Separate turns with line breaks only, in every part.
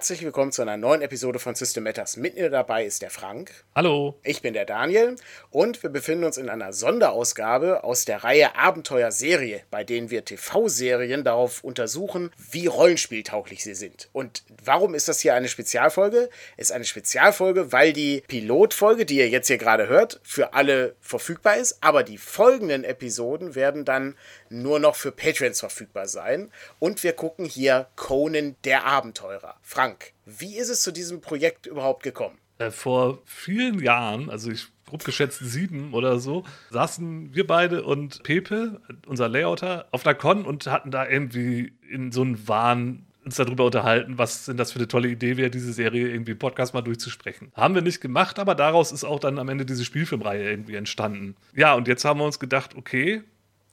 herzlich willkommen zu einer neuen Episode von System Matters. Mit mir dabei ist der Frank.
Hallo.
Ich bin der Daniel und wir befinden uns in einer Sonderausgabe aus der Reihe Abenteuerserie, bei denen wir TV-Serien darauf untersuchen, wie rollenspieltauglich sie sind. Und warum ist das hier eine Spezialfolge? Es ist eine Spezialfolge, weil die Pilotfolge, die ihr jetzt hier gerade hört, für alle verfügbar ist, aber die folgenden Episoden werden dann nur noch für Patrons verfügbar sein. Und wir gucken hier Conan der Abenteurer. Frank, wie ist es zu diesem Projekt überhaupt gekommen?
Äh, vor vielen Jahren, also ich grob geschätzt sieben oder so, saßen wir beide und Pepe, unser Layouter, auf der Con und hatten da irgendwie in so einem Wahn uns darüber unterhalten, was denn das für eine tolle Idee wäre, diese Serie irgendwie Podcast mal durchzusprechen. Haben wir nicht gemacht, aber daraus ist auch dann am Ende diese Spielfilmreihe irgendwie entstanden. Ja, und jetzt haben wir uns gedacht, okay,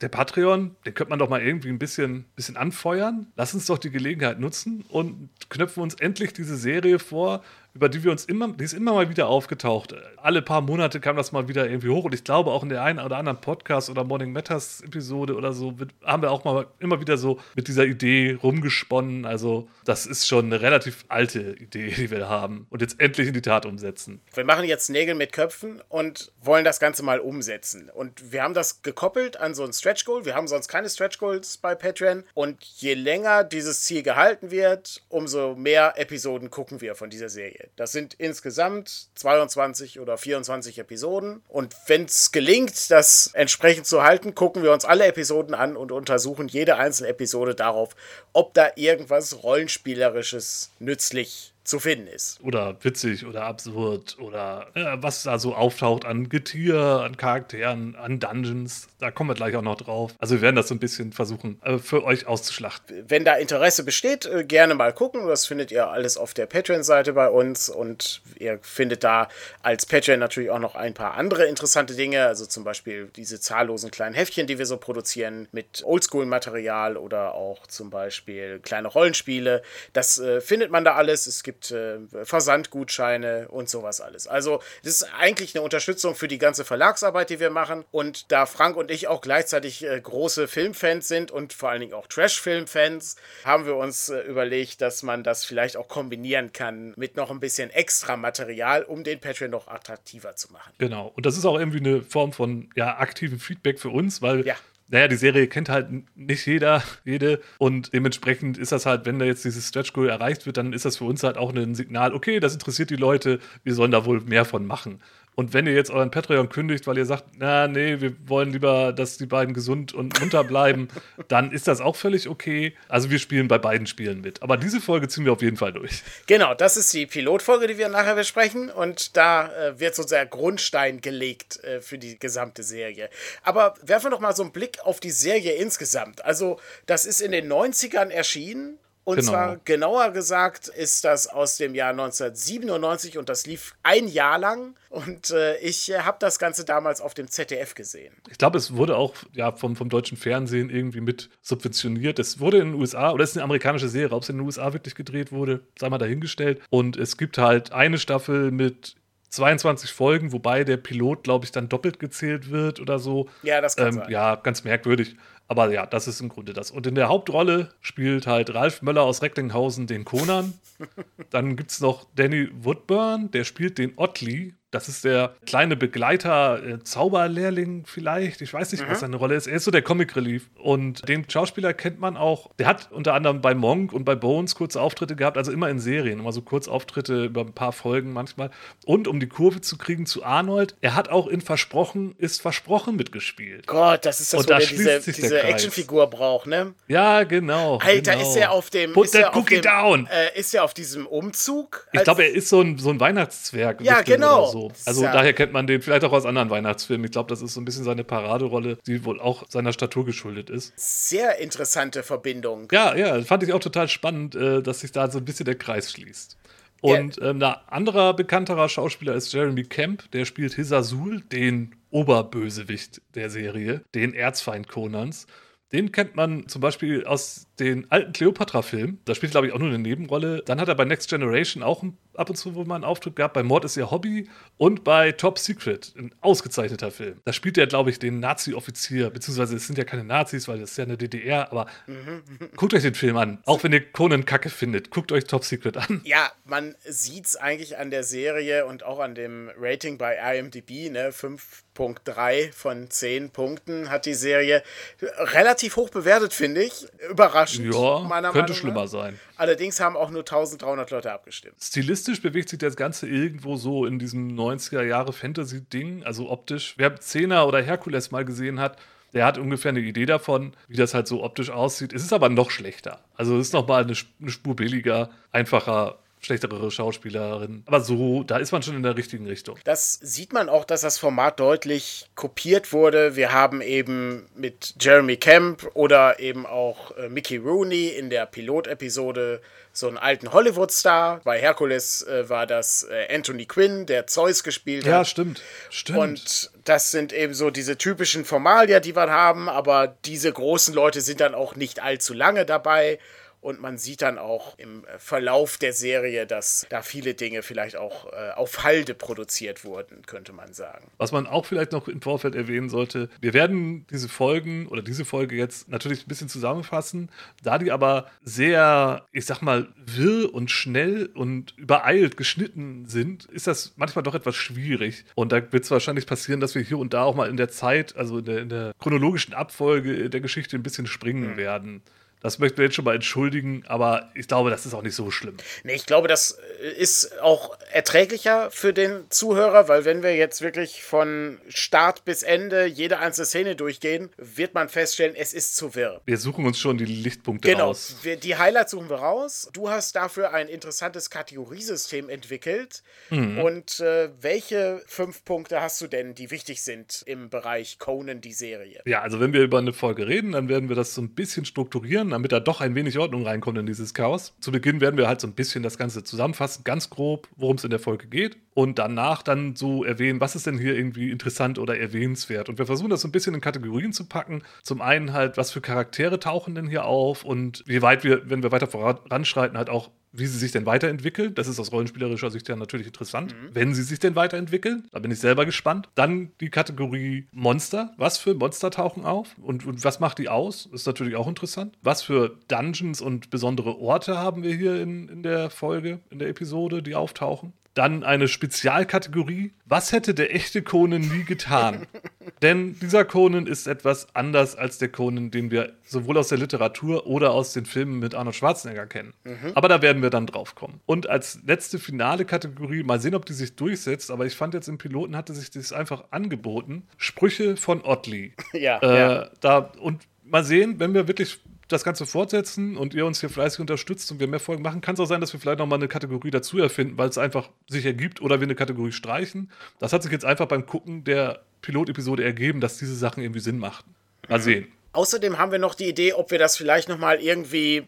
der Patreon, den könnte man doch mal irgendwie ein bisschen, bisschen anfeuern. Lass uns doch die Gelegenheit nutzen und knöpfen uns endlich diese Serie vor, über die wir uns immer, die ist immer mal wieder aufgetaucht. Alle paar Monate kam das mal wieder irgendwie hoch und ich glaube auch in der einen oder anderen Podcast oder Morning Matters Episode oder so haben wir auch mal immer wieder so mit dieser Idee rumgesponnen. Also das ist schon eine relativ alte Idee, die wir haben und jetzt endlich in die Tat umsetzen.
Wir machen jetzt Nägel mit Köpfen und wollen das Ganze mal umsetzen. Und wir haben das gekoppelt an so ein Stretch Goal. Wir haben sonst keine Stretch Goals bei Patreon und je länger dieses Ziel gehalten wird, umso mehr Episoden gucken wir von dieser Serie. Das sind insgesamt 22 oder 24 Episoden. Und wenn es gelingt, das entsprechend zu halten, gucken wir uns alle Episoden an und untersuchen jede einzelne Episode darauf, ob da irgendwas Rollenspielerisches nützlich zu finden ist.
Oder witzig oder absurd oder äh, was da so auftaucht an Getier, an Charakteren, an Dungeons. Da kommen wir gleich auch noch drauf. Also wir werden das so ein bisschen versuchen, äh, für euch auszuschlachten.
Wenn da Interesse besteht, äh, gerne mal gucken. Das findet ihr alles auf der Patreon-Seite bei uns und ihr findet da als Patreon natürlich auch noch ein paar andere interessante Dinge. Also zum Beispiel diese zahllosen kleinen Heftchen, die wir so produzieren mit Oldschool-Material oder auch zum Beispiel kleine Rollenspiele. Das äh, findet man da alles. Es gibt gibt äh, Versandgutscheine und sowas alles. Also das ist eigentlich eine Unterstützung für die ganze Verlagsarbeit, die wir machen. Und da Frank und ich auch gleichzeitig äh, große Filmfans sind und vor allen Dingen auch Trash-Filmfans, haben wir uns äh, überlegt, dass man das vielleicht auch kombinieren kann mit noch ein bisschen extra Material, um den Patreon noch attraktiver zu machen.
Genau. Und das ist auch irgendwie eine Form von ja, aktivem Feedback für uns, weil ja naja, die Serie kennt halt nicht jeder, jede. Und dementsprechend ist das halt, wenn da jetzt dieses Stretch Goal erreicht wird, dann ist das für uns halt auch ein Signal, okay, das interessiert die Leute, wir sollen da wohl mehr von machen. Und wenn ihr jetzt euren Patreon kündigt, weil ihr sagt, na, nee, wir wollen lieber, dass die beiden gesund und munter bleiben, dann ist das auch völlig okay. Also wir spielen bei beiden Spielen mit. Aber diese Folge ziehen wir auf jeden Fall durch.
Genau, das ist die Pilotfolge, die wir nachher besprechen. Und da äh, wird so der Grundstein gelegt äh, für die gesamte Serie. Aber werfen wir doch mal so einen Blick auf die Serie insgesamt. Also, das ist in den 90ern erschienen und genau. zwar genauer gesagt ist das aus dem Jahr 1997 und das lief ein Jahr lang. Und äh, ich äh, habe das Ganze damals auf dem ZDF gesehen.
Ich glaube, es wurde auch ja, vom, vom deutschen Fernsehen irgendwie mit subventioniert. Es wurde in den USA, oder es ist eine amerikanische Serie, ob es in den USA wirklich gedreht wurde, sei mal dahingestellt. Und es gibt halt eine Staffel mit 22 Folgen, wobei der Pilot, glaube ich, dann doppelt gezählt wird oder so.
Ja, das kann ähm, sein.
Ja, ganz merkwürdig. Aber ja, das ist im Grunde das. Und in der Hauptrolle spielt halt Ralf Möller aus Recklinghausen den Conan. Dann gibt es noch Danny Woodburn, der spielt den Otley. Das ist der kleine Begleiter, äh, Zauberlehrling vielleicht. Ich weiß nicht, mhm. was seine Rolle ist. Er ist so der Comic Relief. Und den Schauspieler kennt man auch. Der hat unter anderem bei Monk und bei Bones kurze Auftritte gehabt, also immer in Serien, immer so Kurzauftritte über ein paar Folgen manchmal. Und um die Kurve zu kriegen zu Arnold, er hat auch in Versprochen ist Versprochen mitgespielt.
Gott, das ist das, und wo da diese, diese Actionfigur braucht, ne?
Ja, genau.
Alter,
genau.
ist er auf dem.
Put
ist that
cookie dem, down.
Äh, ist er auf diesem Umzug?
Ich glaube, er ist so ein, so ein Weihnachtszwerg.
Ja, genau.
So. Also ja. daher kennt man den vielleicht auch aus anderen Weihnachtsfilmen. Ich glaube, das ist so ein bisschen seine Paraderolle, die wohl auch seiner Statur geschuldet ist.
Sehr interessante Verbindung.
Ja, ja, fand ich auch total spannend, äh, dass sich da so ein bisschen der Kreis schließt. Und yeah. ähm, ein anderer bekannterer Schauspieler ist Jeremy Camp, der spielt Hisazul, den Oberbösewicht der Serie, den Erzfeind Conans. Den kennt man zum Beispiel aus den alten Cleopatra-Filmen. Da spielt glaube ich, auch nur eine Nebenrolle. Dann hat er bei Next Generation auch ab und zu wohl mal einen Auftritt gehabt. Bei Mord ist ihr Hobby und bei Top Secret, ein ausgezeichneter Film. Da spielt er, glaube ich, den Nazi-Offizier, beziehungsweise es sind ja keine Nazis, weil das ist ja eine DDR, aber mhm. guckt euch den Film an. Auch wenn ihr Conan kacke findet, guckt euch Top Secret an.
Ja, man sieht es eigentlich an der Serie und auch an dem Rating bei IMDb, ne? 5.3 von 10 Punkten hat die Serie relativ hoch bewertet, finde ich. Überraschend.
Ja, könnte Meinung schlimmer sein.
Allerdings haben auch nur 1300 Leute abgestimmt.
Stilistisch bewegt sich das Ganze irgendwo so in diesem 90er Jahre Fantasy-Ding, also optisch. Wer Zehner oder Herkules mal gesehen hat, der hat ungefähr eine Idee davon, wie das halt so optisch aussieht. Es ist aber noch schlechter. Also es ist nochmal eine, eine Spur billiger, einfacher schlechtere Schauspielerin. Aber so, da ist man schon in der richtigen Richtung.
Das sieht man auch, dass das Format deutlich kopiert wurde. Wir haben eben mit Jeremy Camp oder eben auch äh, Mickey Rooney in der Pilotepisode so einen alten Hollywood-Star. Bei Hercules äh, war das äh, Anthony Quinn, der Zeus gespielt
hat. Ja, stimmt. stimmt.
Und das sind eben so diese typischen Formalia, die wir haben, aber diese großen Leute sind dann auch nicht allzu lange dabei. Und man sieht dann auch im Verlauf der Serie, dass da viele Dinge vielleicht auch äh, auf Halde produziert wurden, könnte man sagen.
Was man auch vielleicht noch im Vorfeld erwähnen sollte, wir werden diese Folgen oder diese Folge jetzt natürlich ein bisschen zusammenfassen. Da die aber sehr, ich sag mal, wirr und schnell und übereilt geschnitten sind, ist das manchmal doch etwas schwierig. Und da wird es wahrscheinlich passieren, dass wir hier und da auch mal in der Zeit, also in der, in der chronologischen Abfolge der Geschichte ein bisschen springen mhm. werden. Das möchten wir jetzt schon mal entschuldigen, aber ich glaube, das ist auch nicht so schlimm.
Nee, ich glaube, das ist auch erträglicher für den Zuhörer, weil wenn wir jetzt wirklich von Start bis Ende jede einzelne Szene durchgehen, wird man feststellen, es ist zu wirr.
Wir suchen uns schon die Lichtpunkte
genau,
raus.
Genau, die Highlights suchen wir raus. Du hast dafür ein interessantes Kategoriesystem entwickelt. Mhm. Und äh, welche fünf Punkte hast du denn, die wichtig sind im Bereich Conan, die Serie?
Ja, also wenn wir über eine Folge reden, dann werden wir das so ein bisschen strukturieren damit da doch ein wenig Ordnung reinkommt in dieses Chaos. Zu Beginn werden wir halt so ein bisschen das Ganze zusammenfassen, ganz grob, worum es in der Folge geht. Und danach dann so erwähnen, was ist denn hier irgendwie interessant oder erwähnenswert. Und wir versuchen das so ein bisschen in Kategorien zu packen. Zum einen halt, was für Charaktere tauchen denn hier auf und wie weit wir, wenn wir weiter voranschreiten, halt auch wie sie sich denn weiterentwickeln. Das ist aus rollenspielerischer Sicht ja natürlich interessant, mhm. wenn sie sich denn weiterentwickeln. Da bin ich selber gespannt. Dann die Kategorie Monster. Was für Monster tauchen auf und, und was macht die aus? Ist natürlich auch interessant. Was für Dungeons und besondere Orte haben wir hier in, in der Folge, in der Episode, die auftauchen? Dann eine Spezialkategorie. Was hätte der echte Conan nie getan? Denn dieser Conan ist etwas anders als der Conan, den wir sowohl aus der Literatur oder aus den Filmen mit Arnold Schwarzenegger kennen. Mhm. Aber da werden wir dann drauf kommen. Und als letzte finale Kategorie, mal sehen, ob die sich durchsetzt, aber ich fand jetzt im Piloten hatte sich das einfach angeboten. Sprüche von Otley.
Ja, äh, ja.
Da, und mal sehen, wenn wir wirklich das Ganze fortsetzen und ihr uns hier fleißig unterstützt und wir mehr Folgen machen, kann es auch sein, dass wir vielleicht nochmal eine Kategorie dazu erfinden, weil es einfach sich ergibt oder wir eine Kategorie streichen. Das hat sich jetzt einfach beim Gucken der Pilotepisode ergeben, dass diese Sachen irgendwie Sinn machten. Mal mhm. sehen.
Außerdem haben wir noch die Idee, ob wir das vielleicht nochmal irgendwie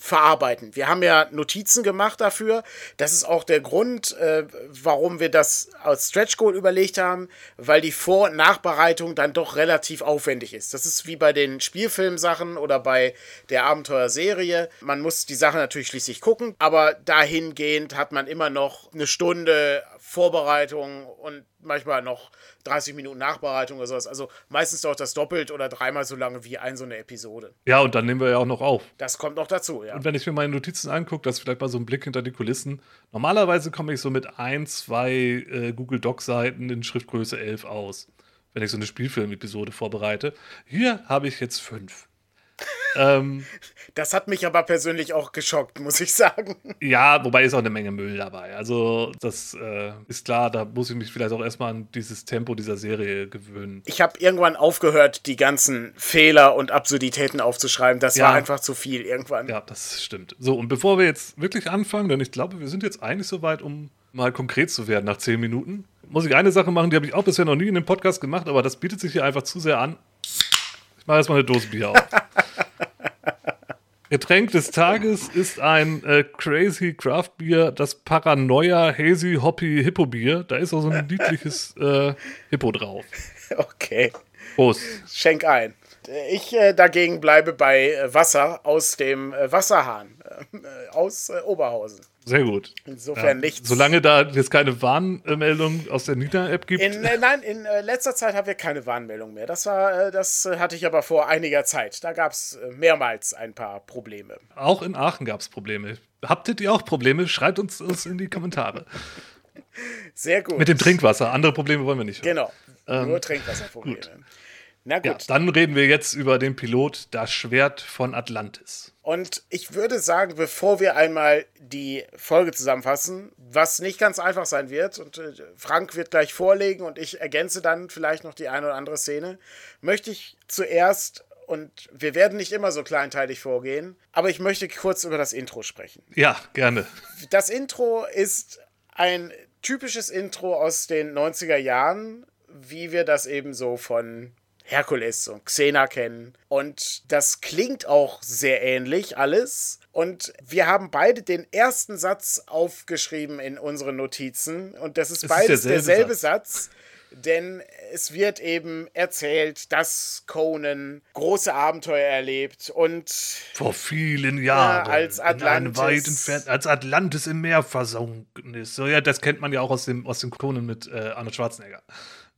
verarbeiten. Wir haben ja Notizen gemacht dafür. Das ist auch der Grund, äh, warum wir das als Stretch Goal überlegt haben, weil die Vor- und Nachbereitung dann doch relativ aufwendig ist. Das ist wie bei den Spielfilmsachen oder bei der Abenteuerserie. Man muss die Sachen natürlich schließlich gucken, aber dahingehend hat man immer noch eine Stunde Vorbereitung und manchmal noch 30 Minuten Nachbereitung oder sowas. Also meistens dauert das doppelt oder dreimal so lange wie ein so eine Episode.
Ja, und dann nehmen wir ja auch noch auf.
Das kommt noch dazu, ja.
Und wenn ich mir meine Notizen angucke, das ist vielleicht mal so ein Blick hinter die Kulissen. Normalerweise komme ich so mit ein, zwei äh, Google Doc-Seiten in Schriftgröße 11 aus, wenn ich so eine Spielfilm-Episode vorbereite. Hier habe ich jetzt fünf
ähm, das hat mich aber persönlich auch geschockt, muss ich sagen.
Ja, wobei ist auch eine Menge Müll dabei. Also, das äh, ist klar, da muss ich mich vielleicht auch erstmal an dieses Tempo dieser Serie gewöhnen.
Ich habe irgendwann aufgehört, die ganzen Fehler und Absurditäten aufzuschreiben. Das ja. war einfach zu viel irgendwann.
Ja, das stimmt. So, und bevor wir jetzt wirklich anfangen, denn ich glaube, wir sind jetzt eigentlich soweit, um mal konkret zu werden nach zehn Minuten, muss ich eine Sache machen, die habe ich auch bisher noch nie in dem Podcast gemacht, aber das bietet sich hier einfach zu sehr an. Ich mache erstmal eine Dose Bier auf. Getränk des Tages ist ein äh, Crazy Craft Bier, das Paranoia Hazy Hoppy Hippo Bier. Da ist auch so ein niedliches äh, Hippo drauf.
Okay.
Prost.
Schenk ein. Ich äh, dagegen bleibe bei äh, Wasser aus dem äh, Wasserhahn äh, aus Oberhausen.
Sehr gut.
Insofern
Ja,
nichts.
Solange da jetzt keine Warnmeldung aus der Nina-App gibt.
In, äh, nein, in äh, letzter Zeit haben wir keine Warnmeldung mehr. Das war, äh, das hatte ich aber vor einiger Zeit. Da gab es äh, mehrmals ein paar Probleme.
Auch in Aachen gab es Probleme. Habtet ihr auch Probleme? Schreibt uns, uns in die Kommentare.
Sehr gut.
Mit dem Trinkwasser. Andere Probleme wollen wir nicht. hören.
Genau. Nur Trinkwasserprobleme. Na gut.
Ja, dann reden wir jetzt über den Pilot Das Schwert von Atlantis.
Und ich würde sagen, bevor wir einmal die Folge zusammenfassen, was nicht ganz einfach sein wird, und äh, Frank wird gleich vorlegen und ich ergänze dann vielleicht noch die eine oder andere Szene, möchte ich zuerst, und wir werden nicht immer so kleinteilig vorgehen, aber ich möchte kurz über das Intro sprechen.
Ja, gerne.
Das Intro ist ein typisches Intro aus den 90er Jahren, wie wir das eben so von Herkules und Xena kennen. Und das klingt auch sehr ähnlich alles. Und wir haben beide den ersten Satz aufgeschrieben in unseren Notizen. Und das ist
ist
beides
derselbe
derselbe Satz. Denn es wird eben erzählt, dass Conan große Abenteuer erlebt und
Vor vielen Jahren.
als
in einem
Atlantis-
weit entfernt, als Atlantis im Meer versunken ist. So, ja, das kennt man ja auch aus dem, aus dem Conan mit äh, Arnold Schwarzenegger.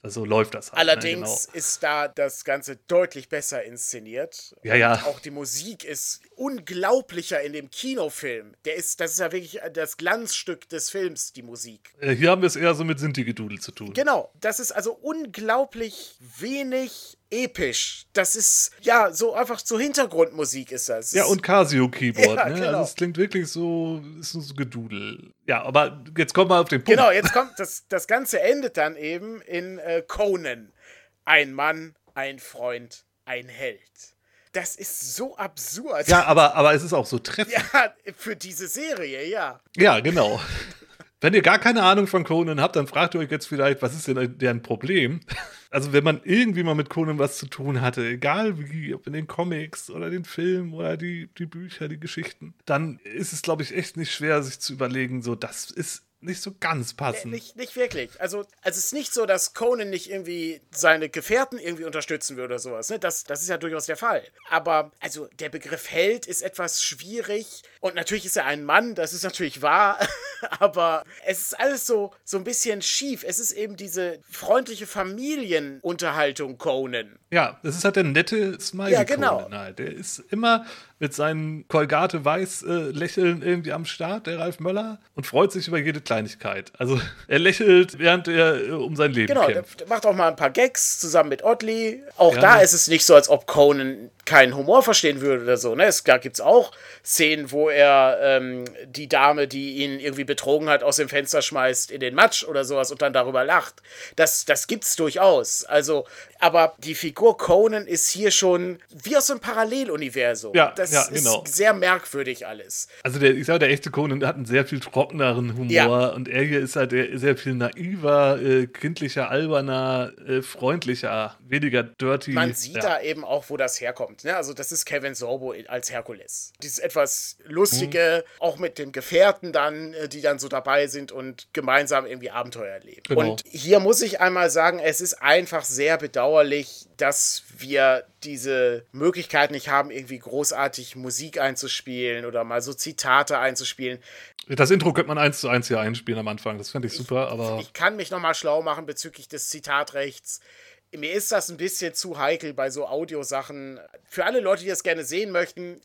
So läuft das halt.
Allerdings
Ne? Genau.
ist da das Ganze deutlich besser inszeniert.
Ja, ja.
Und auch die Musik ist unglaublicher in dem Kinofilm. Der ist, das ist ja wirklich das Glanzstück des Films, die Musik.
Äh, Hier haben wir es eher so mit Sinti-Gedudel zu tun.
Genau, das ist also unglaublich wenig episch. Das ist, ja, so einfach so Hintergrundmusik ist das.
Ja, und Casio-Keyboard.
Ja,
ne?
genau.
Also es klingt wirklich so, ist so Gedudel. Ja, aber jetzt kommen wir auf den Punkt.
Genau, jetzt kommt, das, das Ganze endet dann eben in äh, Conan. Ein Mann, ein Freund, ein Held. Das ist so absurd.
Ja, aber, aber es ist auch so treffend.
Ja, für diese Serie, ja.
Ja, genau. Wenn ihr gar keine Ahnung von Conan habt, dann fragt ihr euch jetzt vielleicht, was ist denn deren Problem? Also, wenn man irgendwie mal mit Conan was zu tun hatte, egal wie, ob in den Comics oder den Filmen oder die, die Bücher, die Geschichten, dann ist es, glaube ich, echt nicht schwer, sich zu überlegen, so, das ist nicht so ganz passend.
Nicht, nicht wirklich. Also, also es ist nicht so, dass Conan nicht irgendwie seine Gefährten irgendwie unterstützen würde oder sowas. Ne? Das, das ist ja durchaus der Fall. Aber also der Begriff Held ist etwas schwierig. Und natürlich ist er ein Mann, das ist natürlich wahr. Aber es ist alles so, so ein bisschen schief. Es ist eben diese freundliche Familienunterhaltung Conan.
Ja, das ist halt der nette Smiley
Ja, genau.
Conan halt. Der ist immer mit seinen Kolgate weiß äh, lächeln irgendwie am Start, der Ralf Möller, und freut sich über jede Kleinigkeit. Also er lächelt, während er äh, um sein Leben
Genau,
kämpft.
der macht auch mal ein paar Gags zusammen mit Oddly. Auch
Ja.
da ist es nicht so, als ob Conan keinen Humor verstehen würde oder so. Ne? Es, da gibt es auch Szenen, wo er ähm, die Dame, die ihn irgendwie betrogen hat, aus dem Fenster schmeißt in den Matsch oder sowas und dann darüber lacht. Das, das gibt's durchaus. Also, aber die Figur Conan ist hier schon wie aus einem Paralleluniversum.
Ja,
das
ja, genau.
ist sehr merkwürdig alles.
Also der, ich sage, der echte Conan hat einen sehr viel trockeneren Humor
Ja.
und er hier ist halt sehr viel naiver, äh, kindlicher, alberner, äh, freundlicher, weniger dirty.
Man sieht
ja.
da eben auch, wo das herkommt. Ne? Also, das ist Kevin Sorbo als Herkules. Dieses etwas lustige,
Mhm.
auch mit den Gefährten dann, äh, die dann so dabei sind und gemeinsam irgendwie Abenteuer erleben.
Genau.
Und hier muss ich einmal sagen, es ist einfach sehr bedauerlich, dass wir diese Möglichkeit nicht haben, irgendwie großartig Musik einzuspielen oder mal so Zitate einzuspielen.
Das Intro könnte man eins zu eins hier einspielen am Anfang. Das fände ich super, aber
Ich kann mich nochmal schlau machen bezüglich des Zitatrechts. Mir ist das ein bisschen zu heikel bei so Audiosachen. Für alle Leute, die das gerne sehen möchten,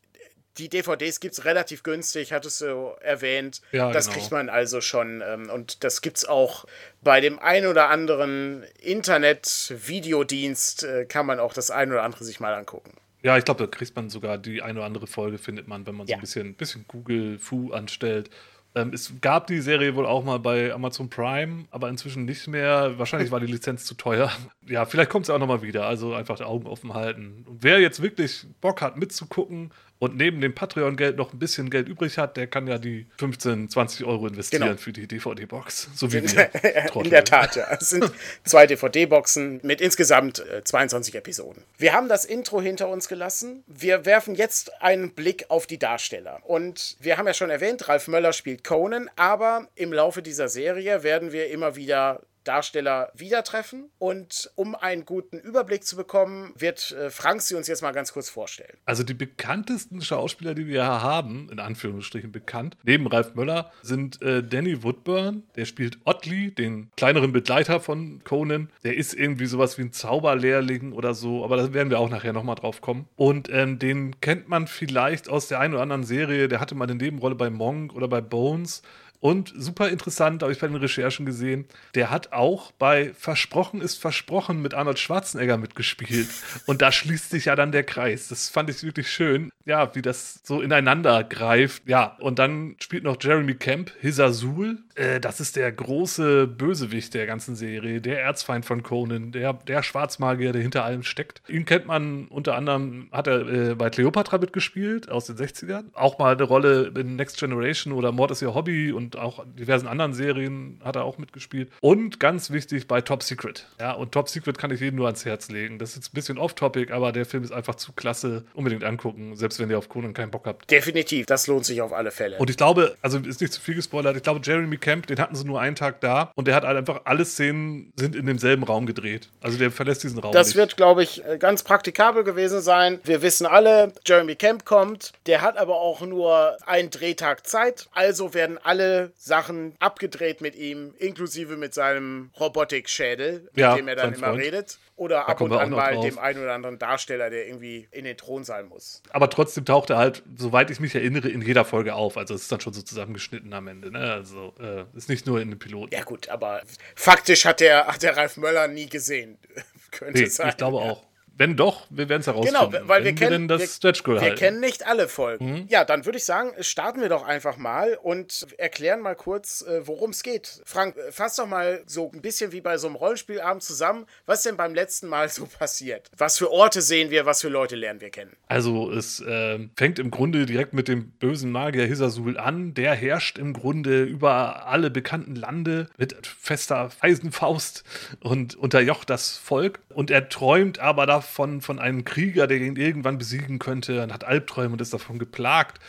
die DVDs gibt es relativ günstig, hattest du erwähnt.
Ja,
das
genau.
kriegt man also schon. Ähm, und das gibt es auch bei dem ein oder anderen Internet-Videodienst, äh, kann man auch das ein oder andere sich mal angucken.
ja, ich glaube, da kriegt man sogar die eine oder andere Folge, findet man, wenn man so
Ja.
ein bisschen, bisschen Google Fu anstellt. Ähm, es gab die Serie wohl auch mal bei Amazon Prime, aber inzwischen nicht mehr. Wahrscheinlich war die Lizenz zu teuer. Ja, vielleicht kommt sie auch nochmal wieder. Also einfach die Augen offen halten. Und wer jetzt wirklich Bock hat mitzugucken und neben dem Patreon-Geld noch ein bisschen Geld übrig hat, der kann ja die 15, 20 Euro investieren
Genau.
für die DVD-Box. So wie wir.
In der Tat, ja. Es sind zwei DVD-Boxen mit insgesamt äh, 22 Episoden. Wir haben das Intro hinter uns gelassen. Wir werfen jetzt einen Blick auf die Darsteller. Und wir haben ja schon erwähnt, Ralf Möller spielt Conan, aber im Laufe dieser Serie werden wir immer wieder Darsteller wieder treffen. Und um einen guten Überblick zu bekommen, wird äh, Frank sie uns jetzt mal ganz kurz vorstellen.
Also die bekanntesten Schauspieler, die wir haben, in Anführungsstrichen bekannt, neben Ralf Möller, sind äh, Danny Woodburn, der spielt Otley, den kleineren Begleiter von Conan. Der ist irgendwie sowas wie ein Zauberlehrling oder so, aber da werden wir auch nachher nochmal drauf kommen. Und ähm, den kennt man vielleicht aus der einen oder anderen Serie, der hatte mal eine Nebenrolle bei Monk oder bei Bones. Und super interessant, habe ich bei den Recherchen gesehen, der hat auch bei Versprochen ist Versprochen mit Arnold Schwarzenegger mitgespielt. Und da schließt sich ja dann der Kreis. Das fand ich wirklich schön, ja, wie das so ineinander greift. Ja, und dann spielt noch Jeremy Camp, Hisazul. Äh, das ist der große Bösewicht der ganzen Serie, der Erzfeind von Conan, der, der Schwarzmagier, der hinter allem steckt. Ihn kennt man unter anderem, hat er äh, bei Cleopatra mitgespielt aus den 60ern. Auch mal eine Rolle in Next Generation oder Mord ist ihr Hobby und auch diversen anderen Serien hat er auch mitgespielt. Und ganz wichtig bei Top Secret. Ja, und Top Secret kann ich jedem nur ans Herz legen. Das ist jetzt ein bisschen off-topic, aber der Film ist einfach zu klasse. Unbedingt angucken, selbst wenn ihr auf Conan keinen Bock habt.
Definitiv, das lohnt sich auf alle Fälle.
Und ich glaube, also ist nicht zu viel gespoilert, ich glaube, Jeremy Camp, den hatten sie nur einen Tag da und der hat halt einfach alle Szenen sind in demselben Raum gedreht. Also der verlässt diesen Raum.
Das
nicht.
wird, glaube ich, ganz praktikabel gewesen sein. Wir wissen alle, Jeremy Camp kommt. Der hat aber auch nur einen Drehtag Zeit. Also werden alle Sachen abgedreht mit ihm, inklusive mit seinem Robotikschädel, mit
Ja,
dem er dann
sein
immer
Freund.
redet. Oder ab
kommen
und an mal
drauf.
dem einen oder anderen Darsteller, der irgendwie in den Thronsaal muss.
Aber trotzdem taucht er halt, soweit ich mich erinnere, in jeder Folge auf. Also es ist dann schon so zusammengeschnitten am Ende. Ne? Also äh, ist nicht nur in den Piloten.
Ja gut, aber faktisch hat der, hat der Ralf Möller nie gesehen. Könnte
nee,
sein.
ich glaube auch. Wenn doch, wir werden es herausfinden.
Genau, weil wir kennen, wir, wir
halten.
kennen nicht alle Folgen.
Mhm.
Ja, dann würde ich sagen, starten wir doch einfach mal und erklären mal kurz, äh, worum es geht. Frank, äh, fass doch mal so ein bisschen wie bei so einem Rollenspielabend zusammen. Was denn beim letzten Mal so passiert? Was für Orte sehen wir, was für Leute lernen wir kennen?
Also es ähm, fängt im Grunde direkt mit dem bösen Magier Hisasul an. Der herrscht im Grunde über alle bekannten Lande mit fester Eisenfaust und unterjocht das Volk. Und er träumt aber davon von einem Krieger, der ihn irgendwann besiegen könnte und hat Albträume und ist davon geplagt.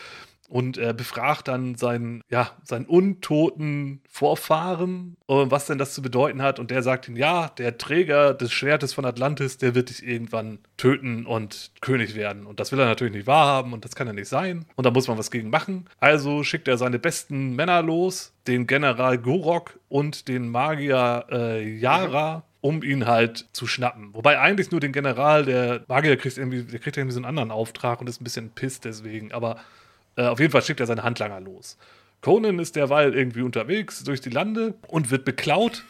Und er befragt dann seinen, ja, seinen untoten Vorfahren, äh, was denn das zu bedeuten hat. Und der sagt ihm, ja, der Träger des Schwertes von Atlantis, der wird dich irgendwann töten und König werden. Und das will er natürlich nicht wahrhaben und das kann ja nicht sein. Und da muss man was gegen machen. Also schickt er seine besten Männer los, den General Gorok und den Magier äh, Yara. Um ihn halt zu schnappen. Wobei eigentlich nur den General, der Magier kriegt irgendwie, der kriegt irgendwie so einen anderen Auftrag und ist ein bisschen pisst deswegen. Aber äh, auf jeden Fall schickt er seine Handlanger los. Conan ist derweil irgendwie unterwegs durch die Lande und wird beklaut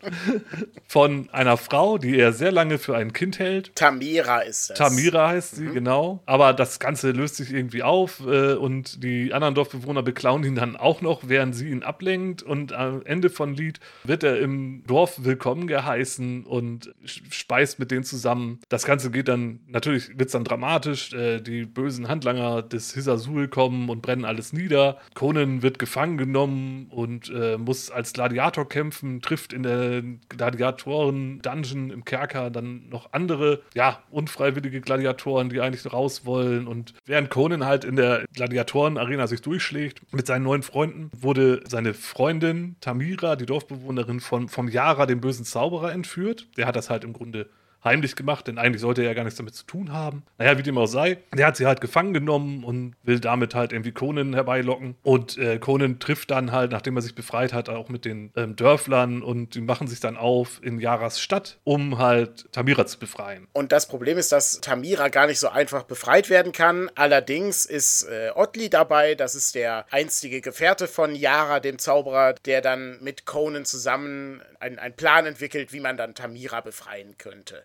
von einer Frau, die er sehr lange für ein Kind hält.
Tamira ist das.
Tamira heißt sie, genau. Aber das Ganze löst sich irgendwie auf äh, und die anderen Dorfbewohner beklauen ihn dann auch noch, während sie ihn ablenkt. Und am Ende von Lied wird er im Dorf willkommen geheißen und speist mit denen zusammen. Das Ganze geht dann, natürlich wird es dann dramatisch. Äh, die bösen Handlanger des Hisasul kommen und brennen alles nieder. Conan wird gefangen genommen und äh, muss als Gladiator kämpfen, trifft in der Gladiatoren-Dungeon im Kerker dann noch andere, ja, unfreiwillige Gladiatoren, die eigentlich raus wollen. Und während Conan halt in der Gladiatoren-Arena sich durchschlägt mit seinen neuen Freunden, wurde seine Freundin Tamira, die Dorfbewohnerin von, vom Yara, dem bösen Zauberer, entführt. Der hat das halt im Grunde heimlich gemacht, denn eigentlich sollte er ja gar nichts damit zu tun haben. Naja, wie dem auch sei, der hat sie halt gefangen genommen und will damit halt irgendwie Conan herbeilocken. Und äh, Conan trifft dann halt, nachdem er sich befreit hat, auch mit den ähm, Dörflern und die machen sich dann auf in Yaras Stadt, um halt Tamira zu befreien.
Und das Problem ist, dass Tamira gar nicht so einfach befreit werden kann. Allerdings ist äh, Otley dabei, das ist der einstige Gefährte von Yara, dem Zauberer, der dann mit Conan zusammen einen Plan entwickelt, wie man dann Tamira befreien könnte.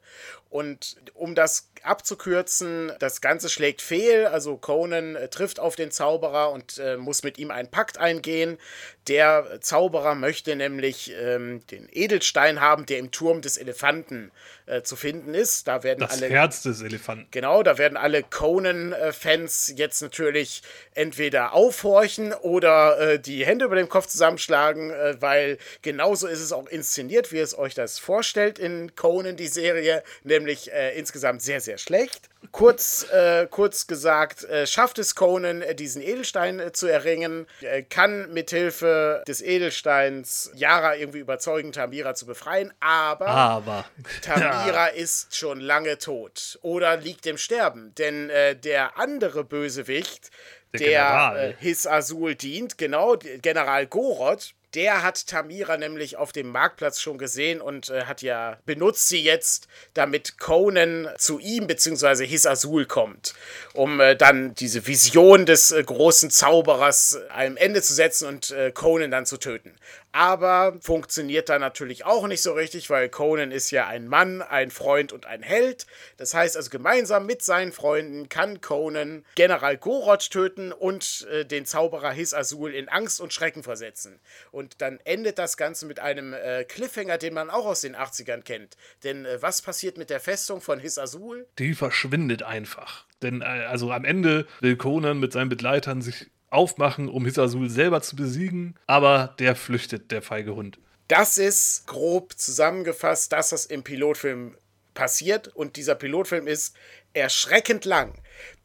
Und um das abzukürzen, das Ganze schlägt fehl. Also Conan äh, trifft auf den Zauberer und äh, muss mit ihm einen Pakt eingehen. Der Zauberer möchte nämlich ähm, den Edelstein haben, der im Turm des Elefanten äh, zu finden ist. Da werden
Das
alle
Herz des Elefanten.
Genau, da werden alle Conan-Fans jetzt natürlich entweder aufhorchen oder äh, die Hände über dem Kopf zusammenschlagen, äh, weil genauso ist es auch inszeniert, wie es euch das vorstellt in Conan, die Serie, nämlich äh, insgesamt sehr, sehr schlecht. Kurz, äh, kurz gesagt, äh, schafft es Conan, äh, diesen Edelstein äh, zu erringen, äh, kann mithilfe des Edelsteins Yara irgendwie überzeugen, Tamira zu befreien, aber,
Aber.
Tamira ist schon lange tot oder liegt im Sterben, denn äh, der andere Bösewicht,
Der
der,
General.
äh, His Azul dient, genau, General Goroth, der hat Tamira nämlich auf dem Marktplatz schon gesehen und äh, hat ja benutzt sie jetzt, damit Conan zu ihm bzw. His Azul kommt, um äh, dann diese Vision des äh, großen Zauberers einem Ende zu setzen und äh, Conan dann zu töten. Aber funktioniert da natürlich auch nicht so richtig, weil Conan ist ja ein Mann, ein Freund und ein Held. Das heißt also, gemeinsam mit seinen Freunden kann Conan General Goroth töten und äh, den Zauberer His Azul in Angst und Schrecken versetzen. Und dann endet das Ganze mit einem äh, Cliffhanger, den man auch aus den 80ern kennt. Denn äh, was passiert mit der Festung von His Azul?
Die verschwindet einfach. Denn äh, also am Ende will Conan mit seinen Begleitern sich aufmachen, um Hisasul selber zu besiegen, aber der flüchtet, der feige Hund.
Das ist grob zusammengefasst das, was im Pilotfilm passiert. Und dieser Pilotfilm ist erschreckend lang.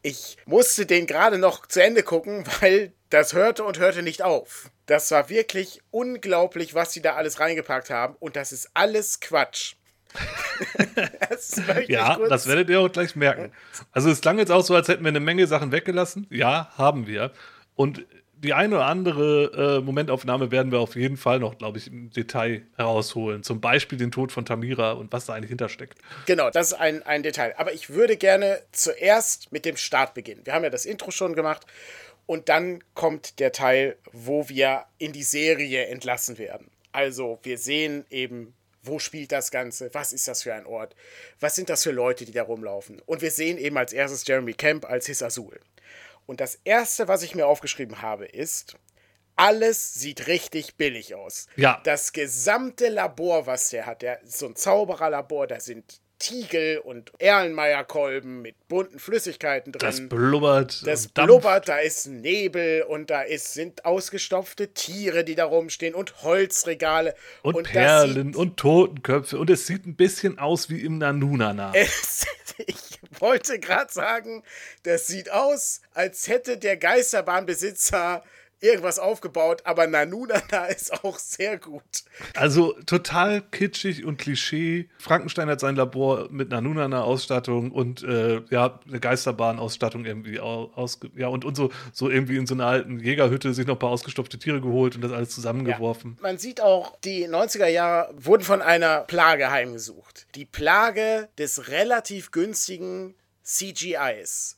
Ich musste den gerade noch zu Ende gucken, weil das hörte und hörte nicht auf. Das war wirklich unglaublich, was sie da alles reingepackt haben. Und das ist alles Quatsch. das
Ja,
kurz-
das werdet ihr auch gleich merken. Also es klang jetzt auch so, als hätten wir eine Menge Sachen weggelassen. Ja, haben wir. Und die eine oder andere äh, Momentaufnahme werden wir auf jeden Fall noch, glaube ich, im Detail herausholen. Zum Beispiel den Tod von Tamira und was da eigentlich hintersteckt.
Genau, das ist ein, ein Detail. Aber ich würde gerne zuerst mit dem Start beginnen. Wir haben ja das Intro schon gemacht. Und dann kommt der Teil, wo wir in die Serie entlassen werden. Also wir sehen eben, wo spielt das Ganze, was ist das für ein Ort, was sind das für Leute, die da rumlaufen. Und wir sehen eben als erstes Jeremy Camp als His Azul. Und das Erste, was ich mir aufgeschrieben habe, ist, alles sieht richtig billig aus.
Ja.
Das gesamte Labor, was der hat, der ist so ein Zaubererlabor, da sind Tiegel und Erlenmeyer-Kolben mit bunten Flüssigkeiten drin.
Das blubbert.
Das
und
blubbert, da ist Nebel und da ist, sind ausgestopfte Tiere, die da rumstehen und Holzregale.
Und,
das
Perlen und Totenköpfe. Und es sieht ein bisschen aus wie im Nanunana.
Es, ich wollte gerade sagen, das sieht aus, als hätte der Geisterbahnbesitzer irgendwas aufgebaut, aber Nanunana ist auch sehr gut.
Also total kitschig und Klischee. Frankenstein hat sein Labor mit einer Nunana-Ausstattung und äh, ja, eine Geisterbahn-Ausstattung irgendwie au- ausge ja, und, und so, so irgendwie in so einer alten Jägerhütte sich noch ein paar ausgestopfte Tiere geholt und das alles zusammengeworfen.
Man sieht auch, die 90er Jahre wurden von einer Plage heimgesucht. Die Plage des relativ günstigen CGIs.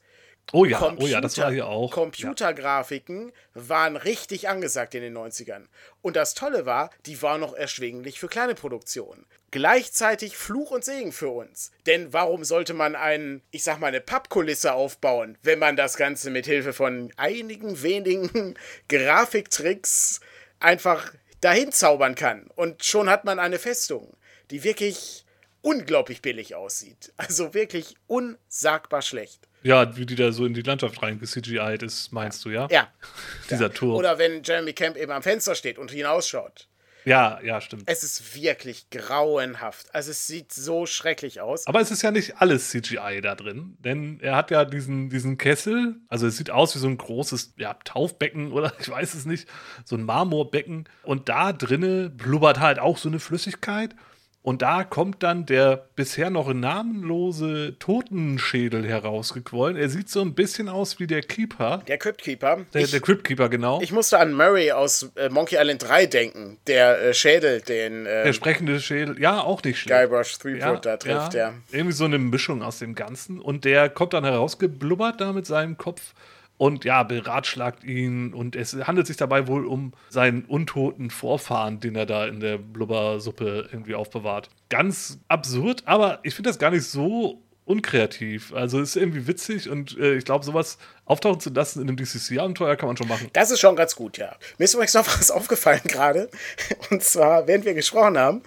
Oh ja, oh ja, das war hier auch. Ja.
Computergrafiken waren richtig angesagt in den 90ern. Und das Tolle war, die waren noch erschwinglich für kleine Produktionen. Gleichzeitig Fluch und Segen für uns. Denn warum sollte man einen, ich sag mal, eine Pappkulisse aufbauen, wenn man das Ganze mit Hilfe von einigen wenigen Grafiktricks einfach dahin zaubern kann? Und schon hat man eine Festung, die wirklich unglaublich billig aussieht. Also wirklich unsagbar schlecht.
Ja, wie die da so in die Landschaft rein CGI'd ist, meinst du, ja?
Ja.
Dieser
Ja.
Turm.
Oder wenn Jeremy Camp eben am Fenster steht und hinausschaut.
Ja, ja, stimmt.
Es ist wirklich grauenhaft. Also es sieht so schrecklich aus.
Aber es ist ja nicht alles CGI da drin, denn er hat ja diesen, diesen Kessel, also es sieht aus wie so ein großes ja, Taufbecken oder ich weiß es nicht, so ein Marmorbecken. Und da drinne blubbert halt auch so eine Flüssigkeit. Und da kommt dann der bisher noch namenlose Totenschädel herausgequollen. Er sieht so ein bisschen aus wie der Keeper,
Der Cryptkeeper.
der,
ich,
der Crypt Keeper, genau.
ich musste an Murray aus äh, Monkey Island 3 denken. Der äh, Schädel, den
der
äh,
sprechende Schädel, ja, auch nicht schlecht.
Guybrush Threepwood da trifft. Ja.
Irgendwie so eine Mischung aus dem Ganzen. Und der kommt dann herausgeblubbert da mit seinem Kopf und ja, beratschlagt ihn. Und es handelt sich dabei wohl um seinen untoten Vorfahren, den er da in der Blubbersuppe irgendwie aufbewahrt. Ganz absurd, aber ich finde das gar nicht so unkreativ. Also ist irgendwie witzig und äh, ich glaube, sowas auftauchen zu lassen in einem DCC-Abenteuer, kann man schon machen.
Das ist schon ganz gut, ja. Mir ist übrigens noch was aufgefallen gerade. Und zwar, während wir gesprochen haben,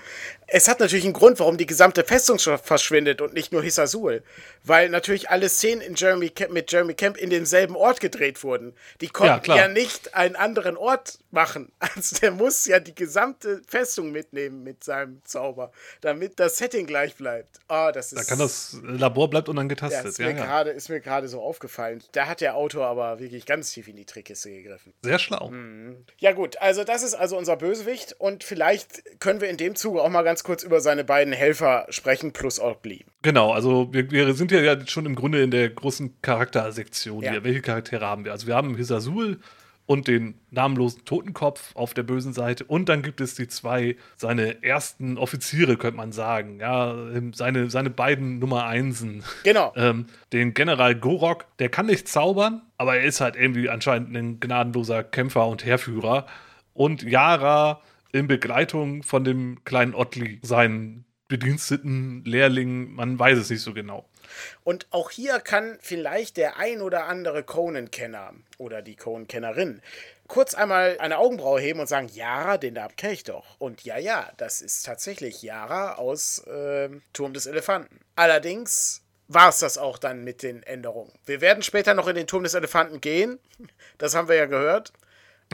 es hat natürlich einen Grund, warum die gesamte Festung verschwindet und nicht nur Hissasul. Weil natürlich alle Szenen in Jeremy Camp, mit Jeremy Camp in demselben Ort gedreht wurden. Die konnten ja, ja, nicht einen anderen Ort machen. Also der muss ja die gesamte Festung mitnehmen mit seinem Zauber, damit das Setting gleich bleibt. Oh, das ist,
da kann das Labor bleibt unangetastet. Ja,
ist, mir ja, grade, ist mir gerade so aufgefallen. Da hat der Autor aber wirklich ganz tief in die Trickkiste gegriffen.
Sehr schlau. Mhm.
Ja gut, also das ist also unser Bösewicht und vielleicht können wir in dem Zuge auch mal ganz ganz kurz über seine beiden Helfer sprechen, plus Ogli.
Genau, also wir, wir, sind ja schon im Grunde in der großen Charaktersektion ja. hier. Welche Charaktere haben wir? Also wir haben Hisasul und den namenlosen Totenkopf auf der bösen Seite. Und dann gibt es die zwei, seine ersten Offiziere, könnte man sagen. Ja, ähm, seine, seine beiden Nummer Einsen.
Genau.
ähm, den General Gorok, der kann nicht zaubern, aber er ist halt irgendwie anscheinend ein gnadenloser Kämpfer und Heerführer. Und Yara, in Begleitung von dem kleinen Ottli, seinen Bediensteten, Lehrling, man weiß es nicht so genau.
Und auch hier kann vielleicht der ein oder andere Conan-Kenner oder die Conan-Kennerin kurz einmal eine Augenbraue heben und sagen, Yara, den Namen kenne ich doch. Und ja, ja, das ist tatsächlich Yara aus äh, Turm des Elefanten. Allerdings war es das auch dann mit den Änderungen. Wir werden später noch in den Turm des Elefanten gehen. Das haben wir ja gehört.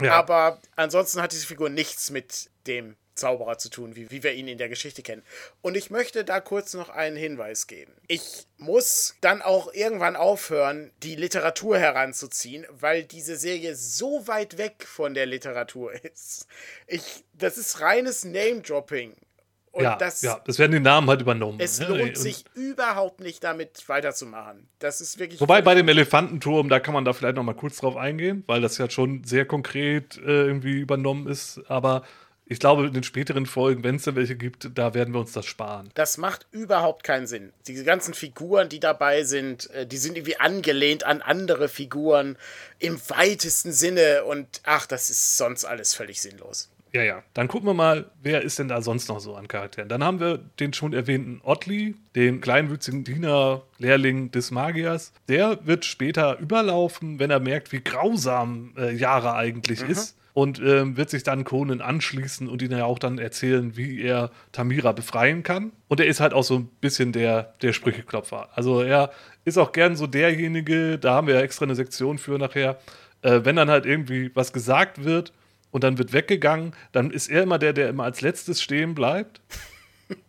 Ja. Aber ansonsten hat diese Figur nichts mit dem Zauberer zu tun, wie, wie wir ihn in der Geschichte kennen. Und ich möchte da kurz noch einen Hinweis geben. Ich muss dann auch irgendwann aufhören, die Literatur heranzuziehen, weil diese Serie so weit weg von der Literatur ist. Ich, das ist reines Name-Dropping.
Und ja, das, ja, das werden die Namen halt übernommen.
Es ne? lohnt sich überhaupt nicht, damit weiterzumachen. Das ist wirklich.
Wobei bei dem Elefantenturm, da kann man da vielleicht noch mal kurz drauf eingehen, weil das ja schon sehr konkret äh, irgendwie übernommen ist. Aber ich glaube, in den späteren Folgen, wenn es da welche gibt, da werden wir uns das sparen.
Das macht überhaupt keinen Sinn. Diese ganzen Figuren, die dabei sind, äh, die sind irgendwie angelehnt an andere Figuren im weitesten Sinne. Und ach, das ist sonst alles völlig sinnlos.
Ja, ja. Dann gucken wir mal, wer ist denn da sonst noch so an Charakteren. Dann haben wir den schon erwähnten Ottli, den kleinwüchsigen Diener, Lehrling des Magiers. Der wird später überlaufen, wenn er merkt, wie grausam äh, Yara eigentlich mhm. ist. Und ähm, wird sich dann Conan anschließen und ihn ja auch dann erzählen, wie er Tamira befreien kann. Und er ist halt auch so ein bisschen der, der Sprücheklopfer. Also er ist auch gern so derjenige, da haben wir ja extra eine Sektion für nachher, äh, wenn dann halt irgendwie was gesagt wird und dann wird weggegangen, dann ist er immer der, der immer als letztes stehen bleibt.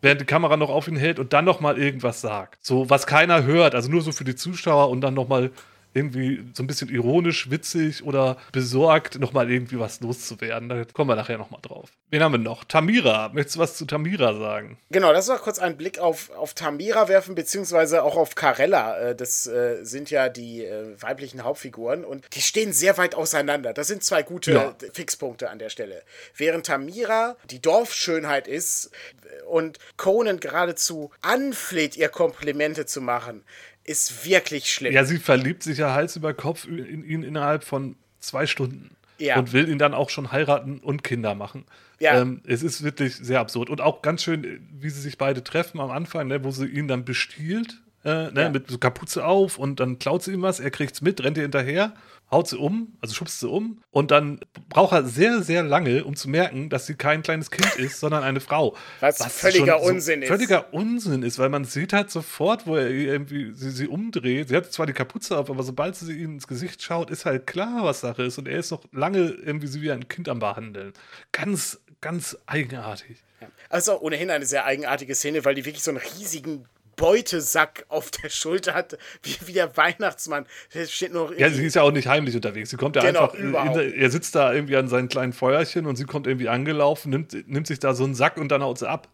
während die Kamera noch auf ihn hält und dann noch mal irgendwas sagt. So, was keiner hört, also nur so für die Zuschauer und dann noch mal irgendwie so ein bisschen ironisch, witzig oder besorgt, nochmal irgendwie was loszuwerden. Da kommen wir nachher nochmal drauf. Wen haben wir noch? Tamira. Möchtest du was zu Tamira sagen?
Genau, lass uns noch kurz einen Blick auf, auf Tamira werfen, beziehungsweise auch auf Carella. Äh, das äh, sind ja die äh, weiblichen Hauptfiguren und die stehen sehr weit auseinander. Das sind zwei gute ja. Fixpunkte an der Stelle. Während Tamira die Dorfschönheit ist und Conan geradezu anfleht, ihr Komplimente zu machen, ist wirklich schlimm.
Ja, sie verliebt sich ja Hals über Kopf in ihn innerhalb von zwei Stunden. Ja. Und will ihn dann auch schon heiraten und Kinder machen. Ja. Ähm, es ist wirklich sehr absurd. Und auch ganz schön, wie sie sich beide treffen am Anfang, ne, wo sie ihn dann bestiehlt, äh, ne, ja. mit so Kapuze auf und dann klaut sie ihm was, er kriegt's mit, rennt ihr hinterher haut sie um, also schubst sie um und dann braucht er sehr, sehr lange, um zu merken, dass sie kein kleines Kind ist, sondern eine Frau.
Was, was völliger Unsinn
so ist. Völliger Unsinn ist, weil man sieht halt sofort, wo er irgendwie sie, sie umdreht. Sie hat zwar die Kapuze auf, aber sobald sie ihm ins Gesicht schaut, ist halt klar, was Sache ist und er ist noch lange irgendwie sie wie ein Kind am behandeln. Ganz, ganz eigenartig.
Also ohnehin eine sehr eigenartige Szene, weil die wirklich so einen riesigen Beutesack auf der Schulter hat, wie, wie der Weihnachtsmann.
Der steht noch ja, sie ist ja auch nicht heimlich unterwegs. Sie kommt ja genau, einfach, in, er sitzt da irgendwie an seinem kleinen Feuerchen und sie kommt irgendwie angelaufen, nimmt, nimmt sich da so einen Sack und dann haut sie ab.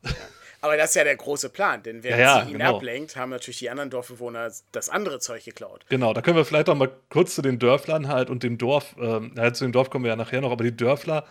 Aber das ist ja der große Plan, denn während ja, ja, sie ihn genau. ablenkt, haben natürlich die anderen Dorfbewohner das andere Zeug geklaut.
Genau, da können wir vielleicht auch mal kurz zu den Dörflern halt und dem Dorf, ähm, ja, zu dem Dorf kommen wir ja nachher noch, aber die Dörfler,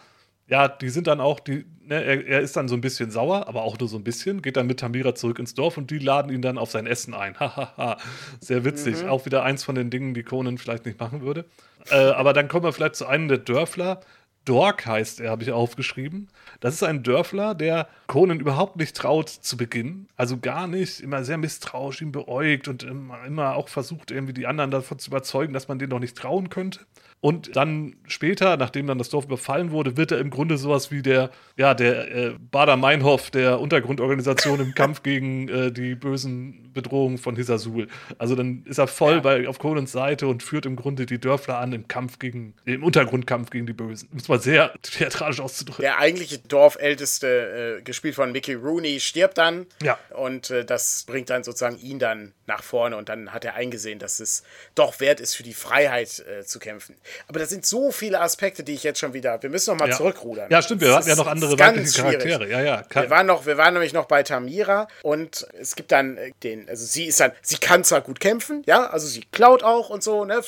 ja, die sind dann auch, die, ne, er, er, ist dann so ein bisschen sauer, aber auch nur so ein bisschen, geht dann mit Tamira zurück ins Dorf und die laden ihn dann auf sein Essen ein. Hahaha, sehr witzig. Mhm. Auch wieder eins von den Dingen, die Conan vielleicht nicht machen würde. Äh, aber dann kommen wir vielleicht zu einem der Dörfler, Dork heißt er, habe ich aufgeschrieben. Das ist ein Dörfler, der Conan überhaupt nicht traut zu Beginn. Also gar nicht, immer sehr misstrauisch ihn beäugt und immer, immer auch versucht, irgendwie die anderen davon zu überzeugen, dass man den doch nicht trauen könnte. Und dann später, nachdem dann das Dorf überfallen wurde, wird er im Grunde sowas wie der, ja, der äh, Bader Meinhof der Untergrundorganisation im Kampf gegen äh, die bösen Bedrohungen von Hisasul. Also dann ist er voll ja. bei, auf Conans Seite und führt im Grunde die Dörfler an im Kampf gegen, im Untergrundkampf gegen die Bösen. Um es mal sehr theatralisch auszudrücken.
Der eigentliche Dorfälteste, äh, gespielt von Mickey Rooney, stirbt dann.
Ja.
Und äh, das bringt dann sozusagen ihn dann nach vorne und dann hat er eingesehen, dass es doch wert ist, für die Freiheit äh, zu kämpfen. Aber das sind so viele Aspekte, die ich jetzt schon wieder. Wir müssen noch mal
ja.
zurückrudern.
Ja, stimmt. Wir hatten ja noch andere weibliche Charaktere. Ja, ja.
Wir waren, noch, wir waren nämlich noch bei Tamira und es gibt dann äh, den, also sie ist dann, sie kann zwar gut kämpfen, ja, also sie klaut auch und so, ne,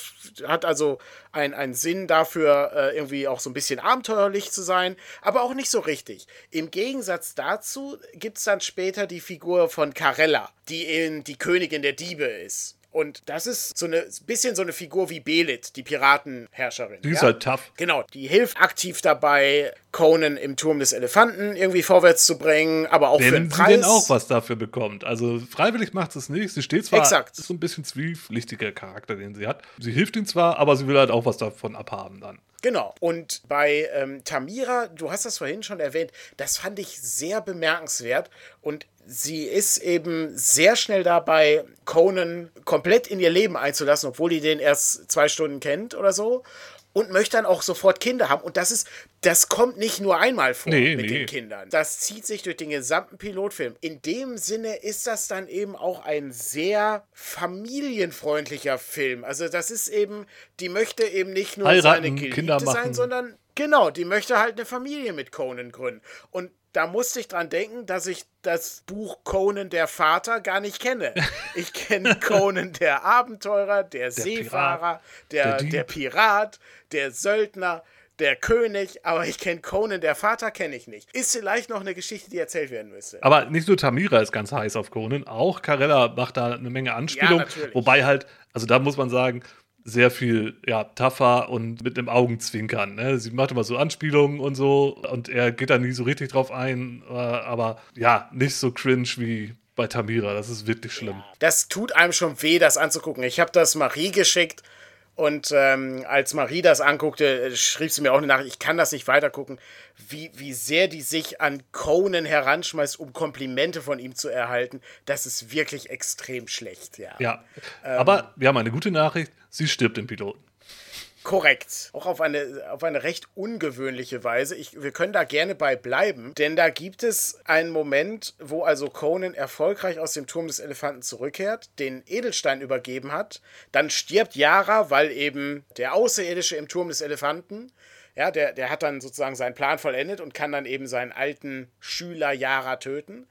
hat also einen Sinn dafür, äh, irgendwie auch so ein bisschen abenteuerlich zu sein, aber auch nicht so richtig. Im Gegensatz dazu gibt es dann später die Figur von Carella, die eben die Königin der Diebe ist. Und das ist so ein bisschen so eine Figur wie Belit, die Piratenherrscherin.
Die ist ja? halt tough.
Genau, die hilft aktiv dabei, Conan im Turm des Elefanten irgendwie vorwärts zu bringen, aber auch
Wenn
für den
Preis. sie denn auch was dafür bekommt. Also freiwillig macht es nicht. Sie steht zwar
Exakt.
so ein bisschen zwiepflichtiger Charakter, den sie hat. Sie hilft ihm zwar, aber sie will halt auch was davon abhaben dann.
Genau. Und bei ähm, Tamira, du hast das vorhin schon erwähnt, das fand ich sehr bemerkenswert. Und sie ist eben sehr schnell dabei, Conan komplett in ihr Leben einzulassen, obwohl die den erst zwei Stunden kennt oder so und möchte dann auch sofort Kinder haben. Und das ist, das kommt nicht nur einmal vor
nee,
mit
nee.
den Kindern. Das zieht sich durch den gesamten Pilotfilm. In dem Sinne ist das dann eben auch ein sehr familienfreundlicher Film. Also das ist eben, die möchte eben nicht nur
Heiraten,
seine Geliebte
Kinder
sein, sondern genau, die möchte halt eine Familie mit Conan gründen. Und da musste ich dran denken, dass ich das Buch Conan der Vater gar nicht kenne. Ich kenne Conan der Abenteurer, der, Seefahrer, der,
der
der,
Dieb.
Pirat, der Söldner, der König, aber ich kenne Conan der Vater, kenne ich nicht. Ist vielleicht noch eine Geschichte, die erzählt werden müsste.
Aber nicht nur Tamira ist ganz heiß auf Conan, auch Carella macht da eine Menge Anspielung.
natürlich.
wobei halt, also da muss man sagen, sehr viel ja, tougher und mit einem Augenzwinkern. Ne? Sie macht immer so Anspielungen und so und er geht da nie so richtig drauf ein, äh, aber ja, nicht so cringe wie bei Tamira. Das ist wirklich schlimm.
Das tut einem schon weh, das anzugucken. Ich habe das Marie geschickt und ähm, als Marie das anguckte, äh, schrieb sie mir auch eine Nachricht, ich kann das nicht weitergucken, wie, wie sehr die sich an Conan heranschmeißt, um Komplimente von ihm zu erhalten. Das ist wirklich extrem schlecht, ja.
Ja, aber wir haben eine gute Nachricht, sie stirbt im Piloten.
Korrekt. Auch auf eine, auf eine recht ungewöhnliche Weise. Ich, wir können da gerne bei bleiben, denn da gibt es einen Moment, wo also Conan erfolgreich aus dem Turm des Elefanten zurückkehrt, den Edelstein übergeben hat. Dann stirbt Yara, weil eben der Außerirdische im Turm des Elefanten, ja, der, der hat dann sozusagen seinen Plan vollendet und kann dann eben seinen alten Schüler Yara töten.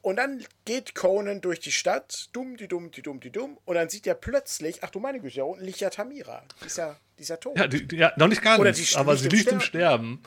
Und dann geht Conan durch die Stadt, dumm, die dumm, die dumm, die dumm, und dann sieht er plötzlich, ach du meine Güte, da unten liegt ja Tamira. Ist ja, die ist ja tot.
Ja, die, ja noch nicht ganz,
Oder die
aber sie liegt im Sterben.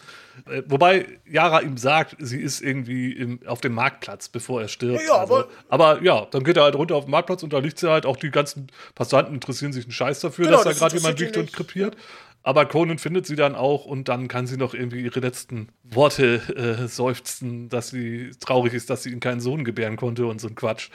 Äh, wobei Yara ihm sagt, sie ist irgendwie im, auf dem Marktplatz, bevor er stirbt.
Ja, ja,
also,
aber-
aber ja, dann geht er halt runter auf den Marktplatz und da liegt sie halt. Auch die ganzen Passanten interessieren sich einen Scheiß dafür,
Genau,
dass da
das
gerade jemand liegt und
nicht.
krepiert. Aber Conan findet sie dann auch und dann kann sie noch irgendwie ihre letzten Worte äh, seufzen, dass sie traurig ist, dass sie ihm keinen Sohn gebären konnte und so ein Quatsch.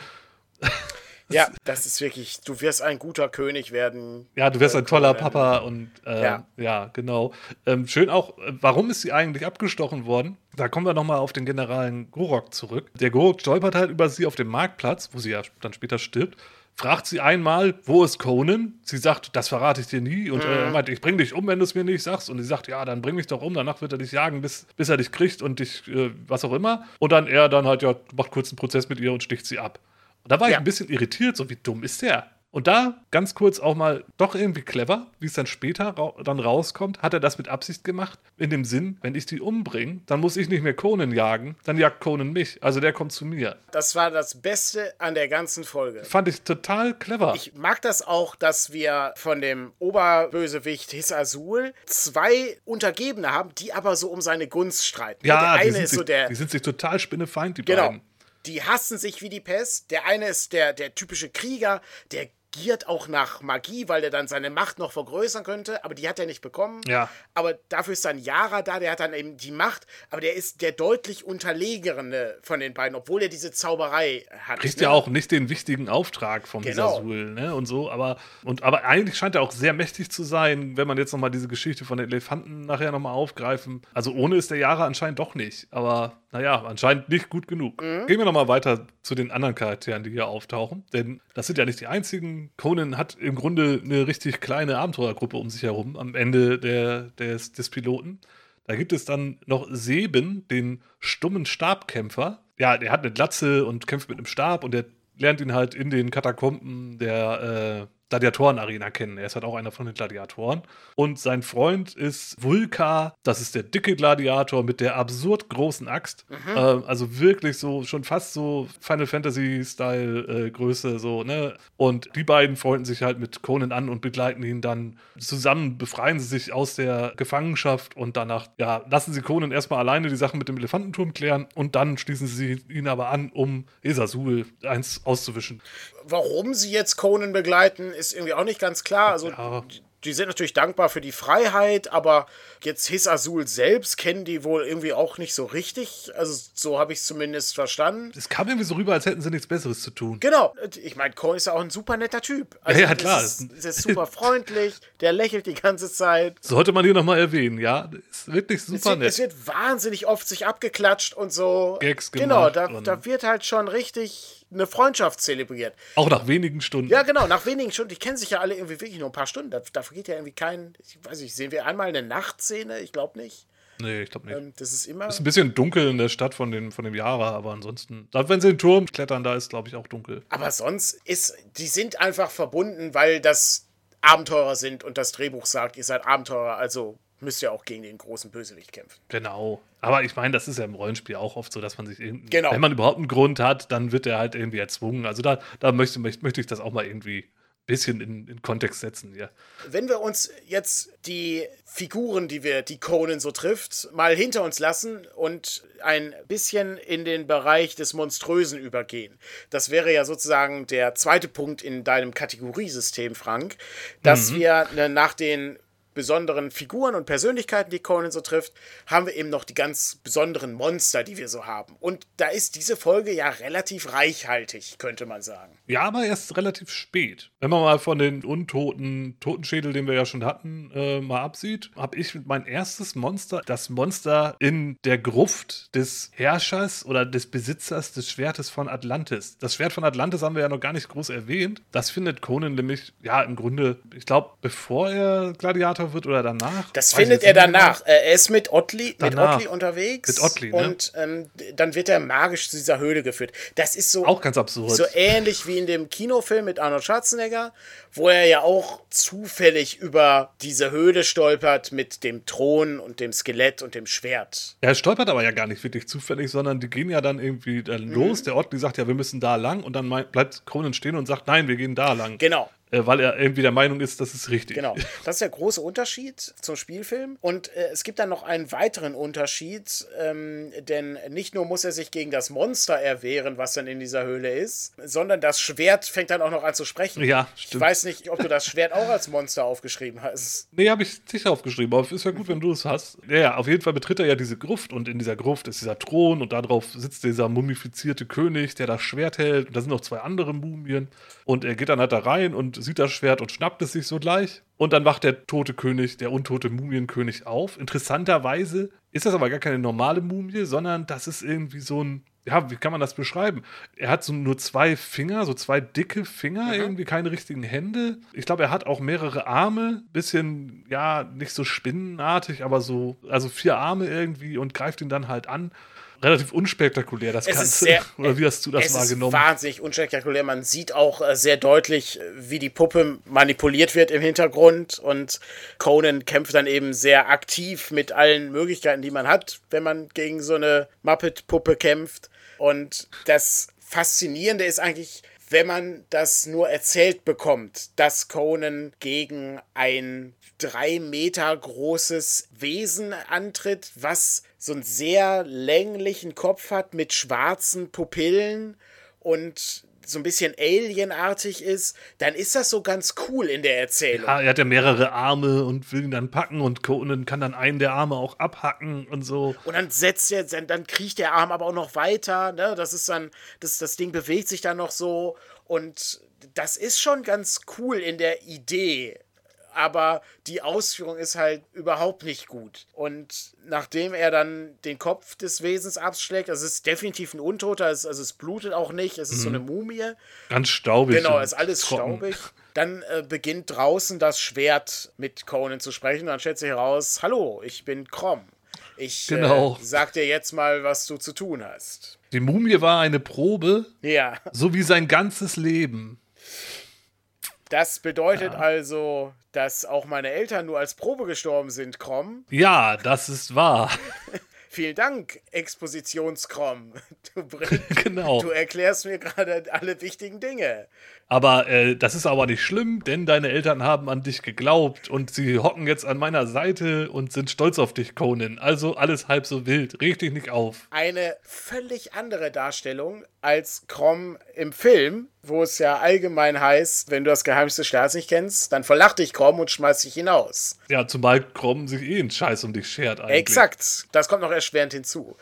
Ja, das ist wirklich, du wirst ein guter König werden.
Ja, du wärst
äh,
ein toller
Conan.
Papa und äh, ja.
Ja.
genau. Ähm, schön auch, äh, warum ist sie eigentlich abgestochen worden? Da kommen wir nochmal auf den Generalen Gorok zurück. Der Gorok stolpert halt über sie auf dem Marktplatz, wo sie ja dann später stirbt. Fragt sie einmal, wo ist Conan? Sie sagt, das verrate ich dir nie. Und äh, er meint, ich bring dich um, wenn du es mir nicht sagst. Und sie sagt, ja, dann bring mich doch um. Danach wird er dich jagen, bis, bis er dich kriegt und dich, äh, was auch immer. Und dann er dann halt, ja, macht kurz einen Prozess mit ihr und sticht sie ab. Und da war ich
Ja.
ein bisschen irritiert, so wie dumm ist der? Und da ganz kurz auch mal doch irgendwie clever, wie es dann später ra dann rauskommt, hat er das mit Absicht gemacht. In dem Sinn, wenn ich die umbringe, dann muss ich nicht mehr Conan jagen, dann jagt Conan mich. Also der kommt zu mir.
Das war das Beste an der ganzen Folge.
Fand ich total clever.
Ich mag das auch, dass wir von dem Oberbösewicht Hiss Azul zwei Untergebene haben, die aber so um seine Gunst streiten.
ja,
der
die
eine
sind,
ist
sich,
so der,
die sind sich total spinnefeind, die
Genau.
beiden.
Die hassen sich wie die Pest. Der eine ist der, der typische Krieger, der giert auch nach Magie, weil er dann seine Macht noch vergrößern könnte, aber die hat er nicht bekommen.
Ja.
Aber dafür ist dann Yara da, der hat dann eben die Macht, aber der ist der deutlich unterlegene von den beiden, obwohl er diese Zauberei hat.
Kriegt
ne?
ja auch nicht den wichtigen Auftrag vom
Genau.
Sasul, ne? Und so, aber, und, aber eigentlich scheint er auch sehr mächtig zu sein, wenn man jetzt nochmal diese Geschichte von den Elefanten nachher nochmal aufgreifen. Also ohne ist der Jahre anscheinend doch nicht. Aber naja, anscheinend nicht gut genug.
Mhm.
Gehen wir nochmal weiter zu den anderen Charakteren, die hier auftauchen. Denn das sind ja nicht die einzigen. Conan hat im Grunde eine richtig kleine Abenteurergruppe um sich herum am Ende der, des, des Piloten. Da gibt es dann noch Seben, den stummen Stabkämpfer. Ja, der hat eine Glatze und kämpft mit einem Stab und der lernt ihn halt in den Katakomben der äh, Gladiatoren-Arena kennen. Er ist halt auch einer von den Gladiatoren. Und sein Freund ist Vulka, das ist der dicke Gladiator mit der absurd großen Axt. Äh, also wirklich so, schon fast so Final Fantasy-Style-Größe, so, ne? Und die beiden freunden sich halt mit Conan an und begleiten ihn dann zusammen, befreien sie sich aus der Gefangenschaft und danach, ja, lassen sie Conan erstmal alleine die Sachen mit dem Elefantenturm klären und dann schließen sie ihn aber an, um Esasul eins auszuwischen.
Warum sie jetzt Conan begleiten, ist irgendwie auch nicht ganz klar. Also,
Ja.
die- die sind natürlich dankbar für die Freiheit, aber jetzt His Azul selbst kennen die wohl irgendwie auch nicht so richtig. Also, so habe ich es zumindest verstanden.
Es kam irgendwie so rüber, als hätten sie nichts Besseres zu tun.
Genau, ich meine, Conan ist ja auch ein super netter Typ. Also,
Ja, ja, klar.
Ist, ist super freundlich, der lächelt die ganze Zeit.
Sollte man hier nochmal erwähnen, ja? Ist wirklich
Es
super
es
nett.
wird wahnsinnig oft sich abgeklatscht und so.
Gags
Genau,
gemacht
da,
und-
da wird halt schon richtig eine Freundschaft zelebriert.
Auch nach wenigen Stunden.
Ja, genau, nach wenigen Stunden, die kennen sich ja alle irgendwie wirklich nur ein paar Stunden. Da, da vergeht ja irgendwie kein, ich weiß nicht, sehen wir einmal eine Nachtszene? Ich glaube nicht.
Nee, ich glaube nicht.
Ähm, das ist immer.
ist ein bisschen dunkel in der Stadt von dem, von dem Jahre, aber ansonsten, wenn sie in den Turm klettern, da ist, glaube ich, auch dunkel.
Aber sonst ist, die sind einfach verbunden, weil das Abenteurer sind und das Drehbuch sagt, ihr seid Abenteurer, also müsst ihr auch gegen den großen Bösewicht kämpfen.
Genau. Aber ich meine, das ist ja im Rollenspiel auch oft so, dass man sich
Genau.
wenn man überhaupt einen Grund hat, dann wird er halt irgendwie erzwungen. Also da, da möchte, möchte, ich das auch mal irgendwie ein bisschen in, in Kontext setzen, ja.
Wenn wir uns jetzt die Figuren, die wir, die Conan so trifft, mal hinter uns lassen und ein bisschen in den Bereich des Monströsen übergehen. Das wäre ja sozusagen der zweite Punkt in deinem Kategoriesystem, Frank, dass wir ne, nach den besonderen Figuren und Persönlichkeiten, die Conan so trifft, haben wir eben noch die ganz besonderen Monster, die wir so haben. Und da ist diese Folge ja relativ reichhaltig, könnte man sagen.
Ja, aber erst relativ spät. Wenn man mal von den untoten Totenschädel, den wir ja schon hatten, äh, mal absieht, habe ich mein erstes Monster, das Monster in der Gruft des Herrschers oder des Besitzers des Schwertes von Atlantis. Das Schwert von Atlantis haben wir ja noch gar nicht groß erwähnt. Das findet Conan nämlich, ja, im Grunde, ich glaube, bevor er Gladiator wird oder danach.
Das findet er danach. Äh, Er ist mit Ottli, mit. Ottli unterwegs.
Mit Ottli, ne?
Und ähm, dann wird er magisch zu dieser Höhle geführt. Das ist so,
Auch ganz absurd.
so ähnlich wie in dem Kinofilm mit Arnold Schwarzenegger, wo er ja auch zufällig über diese Höhle stolpert mit dem Thron und dem Skelett und dem Schwert.
Er stolpert aber ja gar nicht wirklich zufällig, sondern die gehen ja dann irgendwie dann
Mhm.
los. Der Ort, die sagt ja, wir müssen da lang und dann bleibt Conan stehen und sagt, nein, wir gehen da lang.
Genau.
Äh, weil er irgendwie der Meinung ist, das ist richtig.
Genau. Das ist der große Unterschied zum Spielfilm. Und äh, es gibt dann noch einen weiteren Unterschied, ähm, denn nicht nur muss er sich gegen das Monster erwehren, was dann in dieser Höhle ist, sondern das Schwert fängt dann auch noch an zu sprechen.
Ja,
Ich
stimmt.
weiß nicht, ob du das Schwert auch als Monster aufgeschrieben hast.
Nee, habe ich nicht aufgeschrieben, aber ist ja gut, wenn du es hast. Ja, ja, auf jeden Fall betritt er ja diese Gruft und in dieser Gruft ist dieser Thron und darauf sitzt dieser mumifizierte König, der das Schwert hält. Und da sind noch zwei andere Mumien. Und er geht dann halt da rein und sieht das Schwert und schnappt es sich so gleich. Und dann wacht der tote König, der untote Mumienkönig auf. Interessanterweise ist das aber gar keine normale Mumie, sondern das ist irgendwie so ein ja, wie kann man das beschreiben? Er hat so nur zwei Finger, so zwei dicke Finger, irgendwie keine richtigen Hände. Ich glaube, er hat auch mehrere Arme, bisschen, ja, nicht so spinnenartig, aber so, also vier Arme irgendwie und greift ihn dann halt an. Relativ unspektakulär, das
Es
Ganze.
sehr-
Oder wie hast du das
es
wahrgenommen?
ist wahnsinnig unspektakulär. Man sieht auch äh, sehr deutlich, äh, wie die Puppe manipuliert wird im Hintergrund. Und Conan kämpft dann eben sehr aktiv mit allen Möglichkeiten, die man hat, wenn man gegen so eine Muppet-Puppe kämpft. Und das Faszinierende ist eigentlich, wenn man das nur erzählt bekommt, dass Conan gegen ein drei Meter großes Wesen antritt, was so einen sehr länglichen Kopf hat mit schwarzen Pupillen und so ein bisschen alienartig ist, dann ist das so ganz cool in der Erzählung.
Ja, er hat ja mehrere Arme und will ihn dann packen und Conan kann dann einen der Arme auch abhacken und so.
Und dann setzt er, dann kriecht der Arm aber auch noch weiter, ne? Das ist dann, das, das Ding bewegt sich dann noch so und das ist schon ganz cool in der Idee aber die Ausführung ist halt überhaupt nicht gut. Und nachdem er dann den Kopf des Wesens abschlägt, also es ist definitiv ein Untoter, also es blutet auch nicht, es ist mhm. so eine Mumie.
Ganz staubig.
Genau, es ist alles trocken. staubig. Dann äh, beginnt draußen das Schwert mit Conan zu sprechen. Dann stellt sich heraus, hallo, ich bin Krom. Ich genau. äh, sag dir jetzt mal, was du zu tun hast.
Die Mumie war eine Probe.
Ja.
So wie sein ganzes Leben.
Das bedeutet ja. also, dass auch meine Eltern nur als Probe gestorben sind, Krom.
Ja, das ist wahr.
Vielen Dank, Expositionskrom. Du,
genau.
du erklärst mir gerade alle wichtigen Dinge.
Aber äh, das ist aber nicht schlimm, denn deine Eltern haben an dich geglaubt und sie hocken jetzt an meiner Seite und sind stolz auf dich, Conan. Also alles halb so wild. Reg dich nicht auf.
Eine völlig andere Darstellung als Krom im Film, wo es ja allgemein heißt, wenn du das Geheimnis des Staates nicht kennst, dann verlacht dich Krom und schmeißt dich hinaus.
Ja, zumal Krom sich eh einen Scheiß um dich schert eigentlich.
Exakt. Das kommt noch erschwerend hinzu.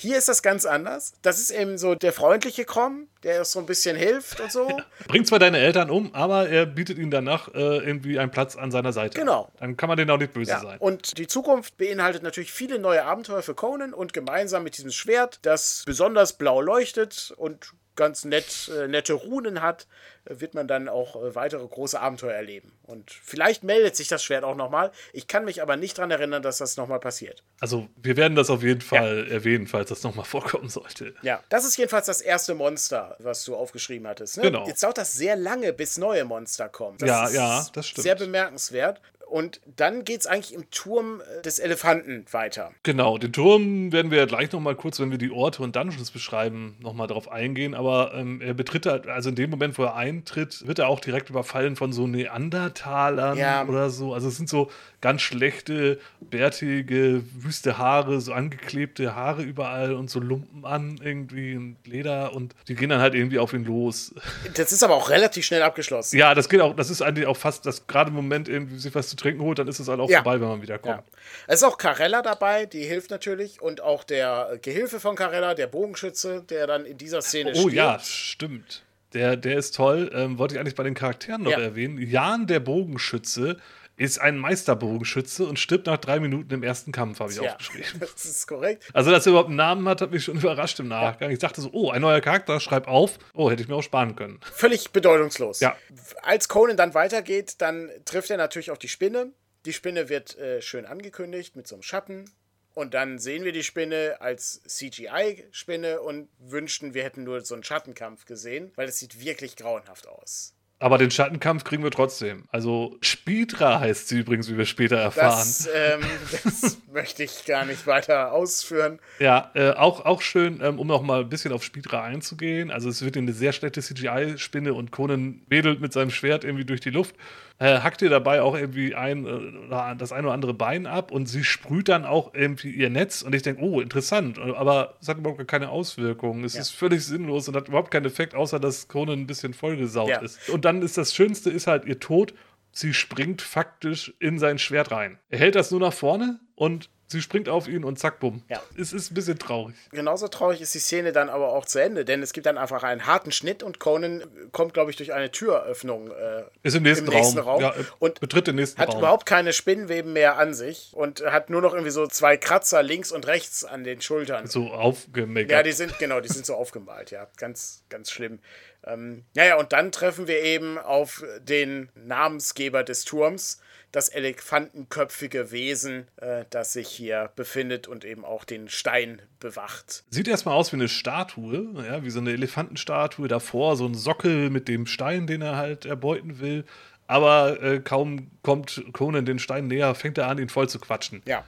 Hier ist das ganz anders. Das ist eben so der freundliche Krom, der so ein bisschen hilft und so.
Bringt zwar deine Eltern um, aber er bietet ihnen danach äh, irgendwie einen Platz an seiner Seite.
Genau.
Dann kann man denen auch nicht böse ja. sein.
Und die Zukunft beinhaltet natürlich viele neue Abenteuer für Conan und gemeinsam mit diesem Schwert, das besonders blau leuchtet und ganz nett, äh, nette Runen hat, wird man dann auch äh, weitere große Abenteuer erleben. Und vielleicht meldet sich das Schwert auch nochmal. Ich kann mich aber nicht daran erinnern, dass das nochmal passiert.
Also wir werden das auf jeden Fall ja. erwähnen, falls das nochmal vorkommen sollte.
Ja, das ist jedenfalls das erste Monster, was du aufgeschrieben hattest. Ne?
Genau.
Jetzt dauert das sehr lange, bis neue Monster kommen. Das
ja, ja, das stimmt.
Sehr bemerkenswert. Und dann geht es eigentlich im Turm äh, des Elefanten weiter.
Genau, den Turm werden wir ja gleich nochmal kurz, wenn wir die Orte und Dungeons beschreiben, nochmal drauf eingehen. Aber ähm, er betritt halt, also in dem Moment, wo er eintritt, wird er auch direkt überfallen von so Neandertalern ja. oder so. Also es sind so ganz schlechte, bärtige, wüste Haare, so angeklebte Haare überall und so Lumpen an irgendwie und Leder und die gehen dann halt irgendwie auf ihn los.
Das ist aber auch relativ schnell abgeschlossen.
Ja, das geht auch, das ist eigentlich auch fast, dass gerade im Moment irgendwie sich was zu trinken holt, dann ist es halt auch ja. vorbei, wenn man wieder kommt. Ja.
Es ist auch Carella dabei, die hilft natürlich und auch der Gehilfe von Carella, der Bogenschütze, der dann in dieser Szene
steht. Oh ja, stimmt. Der, der ist toll. Ähm, wollte ich eigentlich bei den Charakteren noch ja. erwähnen. Jan, der Bogenschütze, ist ein Meisterbogenschütze und stirbt nach drei Minuten im ersten Kampf, habe ich ja, aufgeschrieben.
Das ist korrekt.
Also, dass er überhaupt einen Namen hat, hat mich schon überrascht im Nachgang. Ja. Ich dachte so, oh, ein neuer Charakter, schreib auf. Oh, hätte ich mir auch sparen können.
Völlig bedeutungslos.
Ja.
Als Conan dann weitergeht, dann trifft er natürlich auf die Spinne. Die Spinne wird äh, schön angekündigt mit so einem Schatten. Und dann sehen wir die Spinne als CGI-Spinne und wünschten, wir hätten nur so einen Schattenkampf gesehen, weil es sieht wirklich grauenhaft aus.
Aber den Schattenkampf kriegen wir trotzdem. Also Spidra heißt sie übrigens, wie wir später erfahren.
Das, ähm, das möchte ich gar nicht weiter ausführen.
Ja, äh, auch, auch schön, ähm, um noch mal ein bisschen auf Spidra einzugehen. Also es wird eine sehr schlechte CGI-Spinne und Conan wedelt mit seinem Schwert irgendwie durch die Luft äh, hackt ihr dabei auch irgendwie ein äh, das ein oder andere Bein ab und sie sprüht dann auch irgendwie ihr Netz und ich denke, oh, interessant, aber es hat überhaupt keine Auswirkungen. Es ja. ist völlig sinnlos und hat überhaupt keinen Effekt, außer dass Conan ein bisschen vollgesaut ja. ist. Und dann ist das Schönste, ist halt ihr Tod. Sie springt faktisch in sein Schwert rein. Er hält das nur nach vorne und Sie springt auf ihn und zack, bumm.
Ja.
Es ist ein bisschen traurig.
Genauso traurig ist die Szene dann aber auch zu Ende, denn es gibt dann einfach einen harten Schnitt und Conan kommt, glaube ich, durch eine Türöffnung. Äh,
ist im nächsten, im nächsten Raum. Raum. Ja,
und
betritt den nächsten
hat
Raum.
überhaupt keine Spinnenweben mehr an sich und hat nur noch irgendwie so zwei Kratzer links und rechts an den Schultern.
So aufgemalt.
Ja, die sind, genau, die sind so aufgemalt, ja. Ganz, ganz schlimm. Ähm, naja, und dann treffen wir eben auf den Namensgeber des Turms das elefantenköpfige Wesen, äh, das sich hier befindet und eben auch den Stein bewacht.
Sieht erstmal aus wie eine Statue, ja, wie so eine Elefantenstatue davor, so ein Sockel mit dem Stein, den er halt erbeuten will. Aber äh, kaum kommt Conan den Stein näher, fängt er an, ihn voll zu quatschen.
Ja.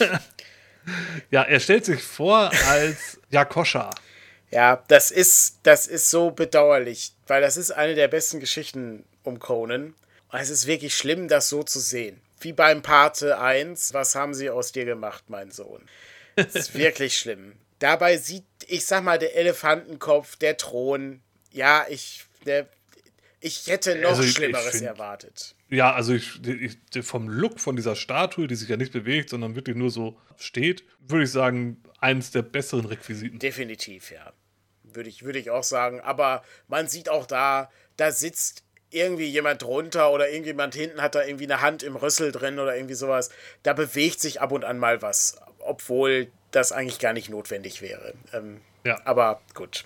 ja, er stellt sich vor als Jakoscha.
Ja, das ist, das ist so bedauerlich, weil das ist eine der besten Geschichten um Conan. Und es ist wirklich schlimm, das so zu sehen. Wie beim Pate 1, was haben sie aus dir gemacht, mein Sohn? Das ist wirklich schlimm. Dabei sieht, ich sag mal, der Elefantenkopf, der Thron, ja, ich, der, ich hätte noch
Also
Schlimmeres erwartet.
Ja, also ich, ich, vom Look von dieser Statue, die sich ja nicht bewegt, sondern wirklich nur so steht, würde ich sagen, eines der besseren Requisiten.
Definitiv, ja. Würde ich, würde ich auch sagen. Aber man sieht auch da, da sitzt irgendwie jemand drunter oder irgendjemand hinten hat da irgendwie eine Hand im Rüssel drin oder irgendwie sowas. Da bewegt sich ab und an mal was, obwohl das eigentlich gar nicht notwendig wäre. Ähm,
Ja.
Aber gut.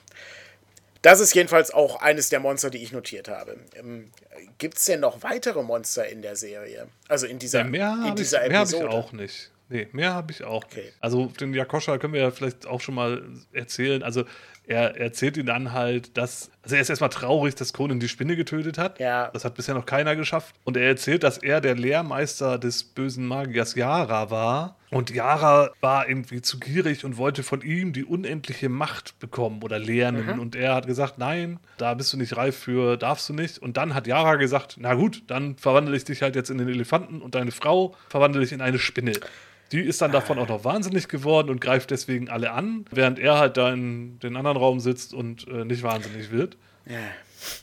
Das ist jedenfalls auch eines der Monster, die ich notiert habe. Ähm, Gibt es denn noch weitere Monster in der Serie? Also in dieser,
Ja, mehr
in
habe ich,
dieser
mehr hab ich
Episode?
auch nicht. Nee, mehr habe ich auch
Okay.
Also den Yakosha können wir ja vielleicht auch schon mal erzählen. Also er erzählt ihn dann halt, dass. Also er ist erstmal traurig, dass Conan die Spinne getötet hat.
Ja.
Das hat bisher noch keiner geschafft. Und er erzählt, dass er der Lehrmeister des bösen Magiers Yara war. Und Yara war irgendwie zu gierig und wollte von ihm die unendliche Macht bekommen oder lernen. Und er hat gesagt, nein, da bist du nicht reif für, darfst du nicht. Und dann hat Yara gesagt, na gut, dann verwandle ich dich halt jetzt in den Elefanten und deine Frau verwandle ich in eine Spinne. Die ist dann davon auch noch wahnsinnig geworden und greift deswegen alle an, während er halt da in den anderen Raum sitzt und äh, nicht wahnsinnig wird.
Ja.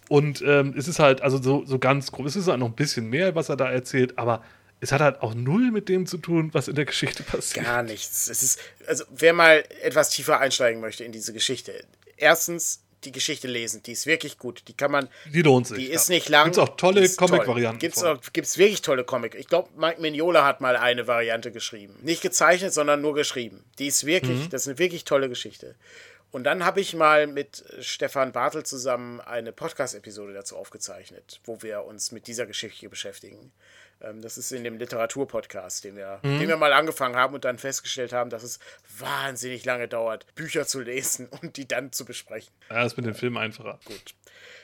Und ähm, es ist halt, also so, so ganz grob, es ist halt noch ein bisschen mehr, was er da erzählt, aber es hat halt auch null mit dem zu tun, was in der Geschichte passiert.
Gar nichts. Es ist, also wer mal etwas tiefer einsteigen möchte in diese Geschichte. Erstens die Geschichte lesen, die ist wirklich gut. Die kann man,
Die lohnt sich.
die ist
ja.
nicht lang.
Gibt's auch tolle
ist toll.
Comic-Varianten.
Gibt's auch, gibt's wirklich tolle Comic. Ich glaube, Mike Mignola hat mal eine Variante geschrieben. Nicht gezeichnet, sondern nur geschrieben. Die ist wirklich,
Mhm.
das ist eine wirklich tolle Geschichte. Und dann habe ich mal mit Stefan Bartel zusammen eine Podcast-Episode dazu aufgezeichnet, wo wir uns mit dieser Geschichte beschäftigen. Ähm, Das ist in dem Literaturpodcast, den wir,
Mhm.
den wir mal angefangen haben und dann festgestellt haben, dass es wahnsinnig lange dauert, Bücher zu lesen und die dann zu besprechen.
Ja, ist mit dem Film einfacher.
Gut.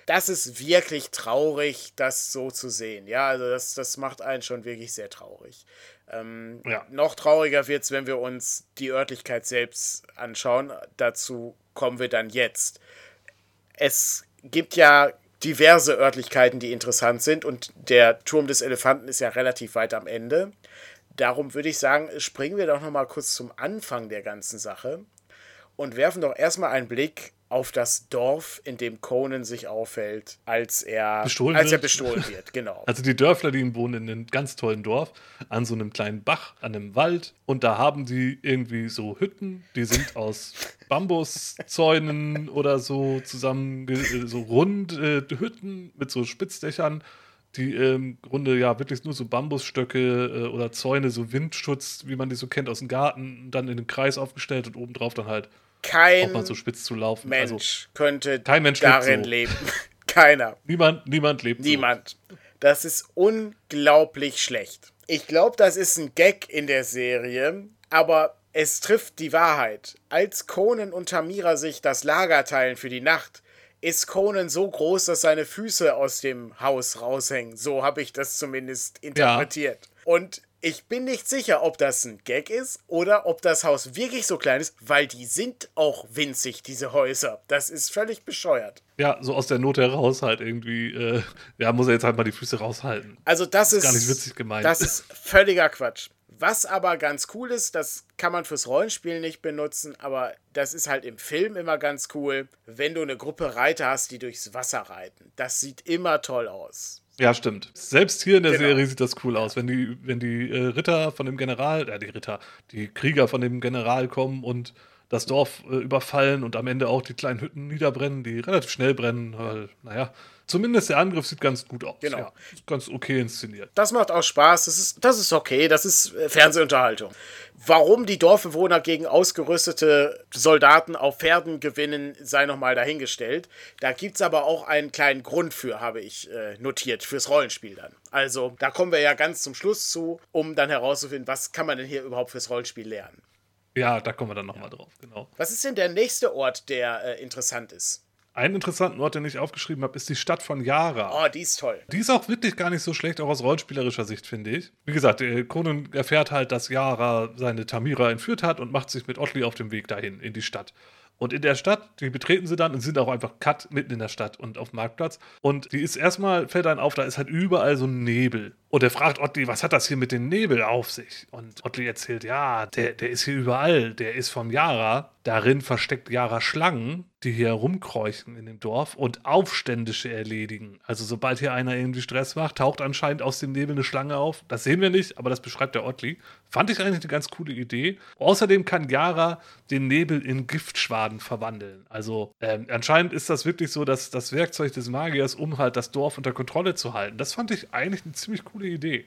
Das ist wirklich traurig, das so zu sehen. Ja, also das, das macht einen schon wirklich sehr traurig. Ähm,
Ja.
Noch trauriger wird es, wenn wir uns die Örtlichkeit selbst anschauen. Dazu kommen wir dann jetzt. Es gibt ja diverse Örtlichkeiten, die interessant sind und der Turm des Elefanten ist ja relativ weit am Ende. Darum würde ich sagen, springen wir doch noch mal kurz zum Anfang der ganzen Sache und werfen doch erstmal einen Blick auf das Dorf, in dem Conan sich aufhält, als er
Bestohlen
als er
wird.
bestohlen wird. Genau.
Also die Dörfler, die wohnen in einem ganz tollen Dorf, an so einem kleinen Bach, an einem Wald. Und da haben die irgendwie so Hütten, die sind aus Bambuszäunen oder so zusammen, so rund äh, Hütten mit so Spitzdächern, die im Grunde ja wirklich nur so Bambusstöcke äh, oder Zäune, so Windschutz, wie man die so kennt aus dem Garten, dann in den Kreis aufgestellt und obendrauf dann halt
Kein
so zu laufen.
Mensch
Also
könnte
kein Mensch
darin
so.
leben. Keiner.
niemand, niemand lebt so.
Niemand. Das ist unglaublich schlecht. Ich glaube, das ist ein Gag in der Serie, aber es trifft die Wahrheit. Als Conan und Tamira sich das Lager teilen für die Nacht, ist Conan so groß, dass seine Füße aus dem Haus raushängen. So habe ich das zumindest interpretiert. Und ich bin nicht sicher, ob das ein Gag ist oder ob das Haus wirklich so klein ist, weil die sind auch winzig, diese Häuser. Das ist völlig bescheuert.
Ja, so aus der Not heraus halt irgendwie, äh, ja, muss er jetzt halt mal die Füße raushalten.
Also das ist
gar nicht witzig gemeint.
Das ist völliger Quatsch. Was aber ganz cool ist, das kann man fürs Rollenspiel nicht benutzen, aber das ist halt im Film immer ganz cool, wenn du eine Gruppe Reiter hast, die durchs Wasser reiten. Das sieht immer toll aus.
Ja, stimmt. Selbst hier in der
Genau.
Serie sieht das cool aus, wenn die, wenn die äh, Ritter von dem General, äh, die Ritter, die Krieger von dem General kommen und das Dorf äh, überfallen und am Ende auch die kleinen Hütten niederbrennen, die relativ schnell brennen, weil, naja, zumindest der Angriff sieht ganz gut aus.
Genau.
Ja, ganz okay inszeniert.
Das macht auch Spaß, das ist, das ist okay, das ist äh, Fernsehunterhaltung. Warum die Dorfbewohner gegen ausgerüstete Soldaten auf Pferden gewinnen, sei nochmal dahingestellt. Da gibt es aber auch einen kleinen Grund für, habe ich äh, notiert, fürs Rollenspiel dann. Also, da kommen wir ja ganz zum Schluss zu, um dann herauszufinden, was kann man denn hier überhaupt fürs Rollenspiel lernen.
Ja, da kommen wir dann nochmal drauf, genau.
Was ist denn der nächste Ort, der äh, interessant ist?
Einen interessanten Ort, den ich aufgeschrieben habe, ist die Stadt von Yara.
Oh, die ist toll.
Die ist auch wirklich gar nicht so schlecht, auch aus rollenspielerischer Sicht, finde ich. Wie gesagt, äh, Conan erfährt halt, dass Yara seine Tamira entführt hat und macht sich mit Otley auf dem Weg dahin, in die Stadt. Und in der Stadt, die betreten sie dann und sind auch einfach cut mitten in der Stadt und auf dem Marktplatz. Und die ist erstmal, fällt dann auf, da ist halt überall so ein Nebel. Und er fragt Ottli, was hat das hier mit dem Nebel auf sich? Und Ottli erzählt, ja, der, der ist hier überall, der ist von Yara. Darin versteckt Yara Schlangen, die hier rumkreuchen in dem Dorf und Aufständische erledigen. Also sobald hier einer irgendwie Stress macht, taucht anscheinend aus dem Nebel eine Schlange auf. Das sehen wir nicht, aber das beschreibt der Ottli. Fand ich eigentlich eine ganz coole Idee. Außerdem kann Yara den Nebel in Giftschwaden verwandeln. Also ähm, anscheinend ist das wirklich so, dass das Werkzeug des Magiers, um halt das Dorf unter Kontrolle zu halten. Das fand ich eigentlich eine ziemlich coole Idee.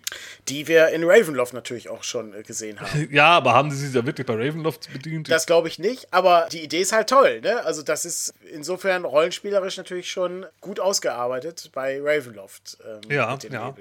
Die wir in Ravenloft natürlich auch schon äh, gesehen haben.
ja, aber haben sie sich ja wirklich bei Ravenloft bedient?
Das glaube ich nicht, aber die Idee ist halt toll. Ne? Also das ist insofern rollenspielerisch natürlich schon gut ausgearbeitet bei Ravenloft.
Ähm, ja, ja.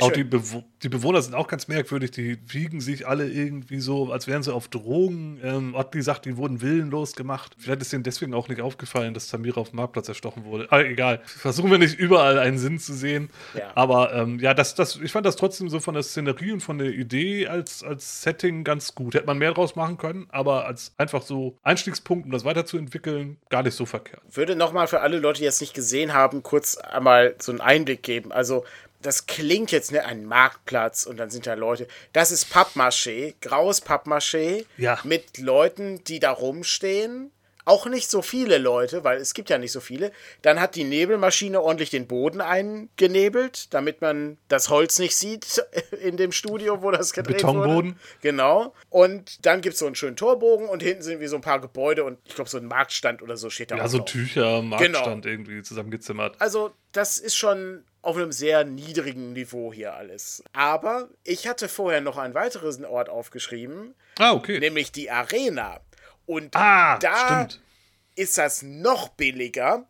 auch die, Bewo die Bewohner sind auch ganz merkwürdig. Die wiegen sich sich alle irgendwie so, als wären sie auf Drogen. Ähm, Ottli sagt, die wurden willenlos gemacht. Vielleicht ist ihnen deswegen auch nicht aufgefallen, dass Tamira auf dem Marktplatz erstochen wurde. Aber egal. Versuchen wir nicht überall einen Sinn zu sehen. Ja. Aber ähm, ja, das, das, ich fand das trotzdem so von der Szenerie und von der Idee als, als Setting ganz gut. Hätte man mehr draus machen können, aber als einfach so Einstiegspunkt, um das weiterzuentwickeln, gar nicht so verkehrt.
Würde nochmal für alle Leute, die es nicht gesehen haben, kurz einmal so einen Einblick geben. Also das klingt jetzt ne, ein Marktplatz und dann sind da Leute. Das ist Pappmaché, graues Pappmaché
ja.
mit Leuten, die da rumstehen. Auch nicht so viele Leute, weil es gibt ja nicht so viele. Dann hat die Nebelmaschine ordentlich den Boden eingenebelt, damit man das Holz nicht sieht in dem Studio, wo das
gedreht Betonboden.
wurde. Genau. Und dann gibt es so einen schönen Torbogen und hinten sind wie so ein paar Gebäude und ich glaube so ein Marktstand oder so steht da.
Ja, so Tücher, Marktstand genau. irgendwie zusammengezimmert.
Also das ist schon auf einem sehr niedrigen Niveau hier alles. Aber ich hatte vorher noch einen weiteren Ort aufgeschrieben.
Ah, okay.
Nämlich die Arena. Und
ah,
da
stimmt.
ist das noch billiger.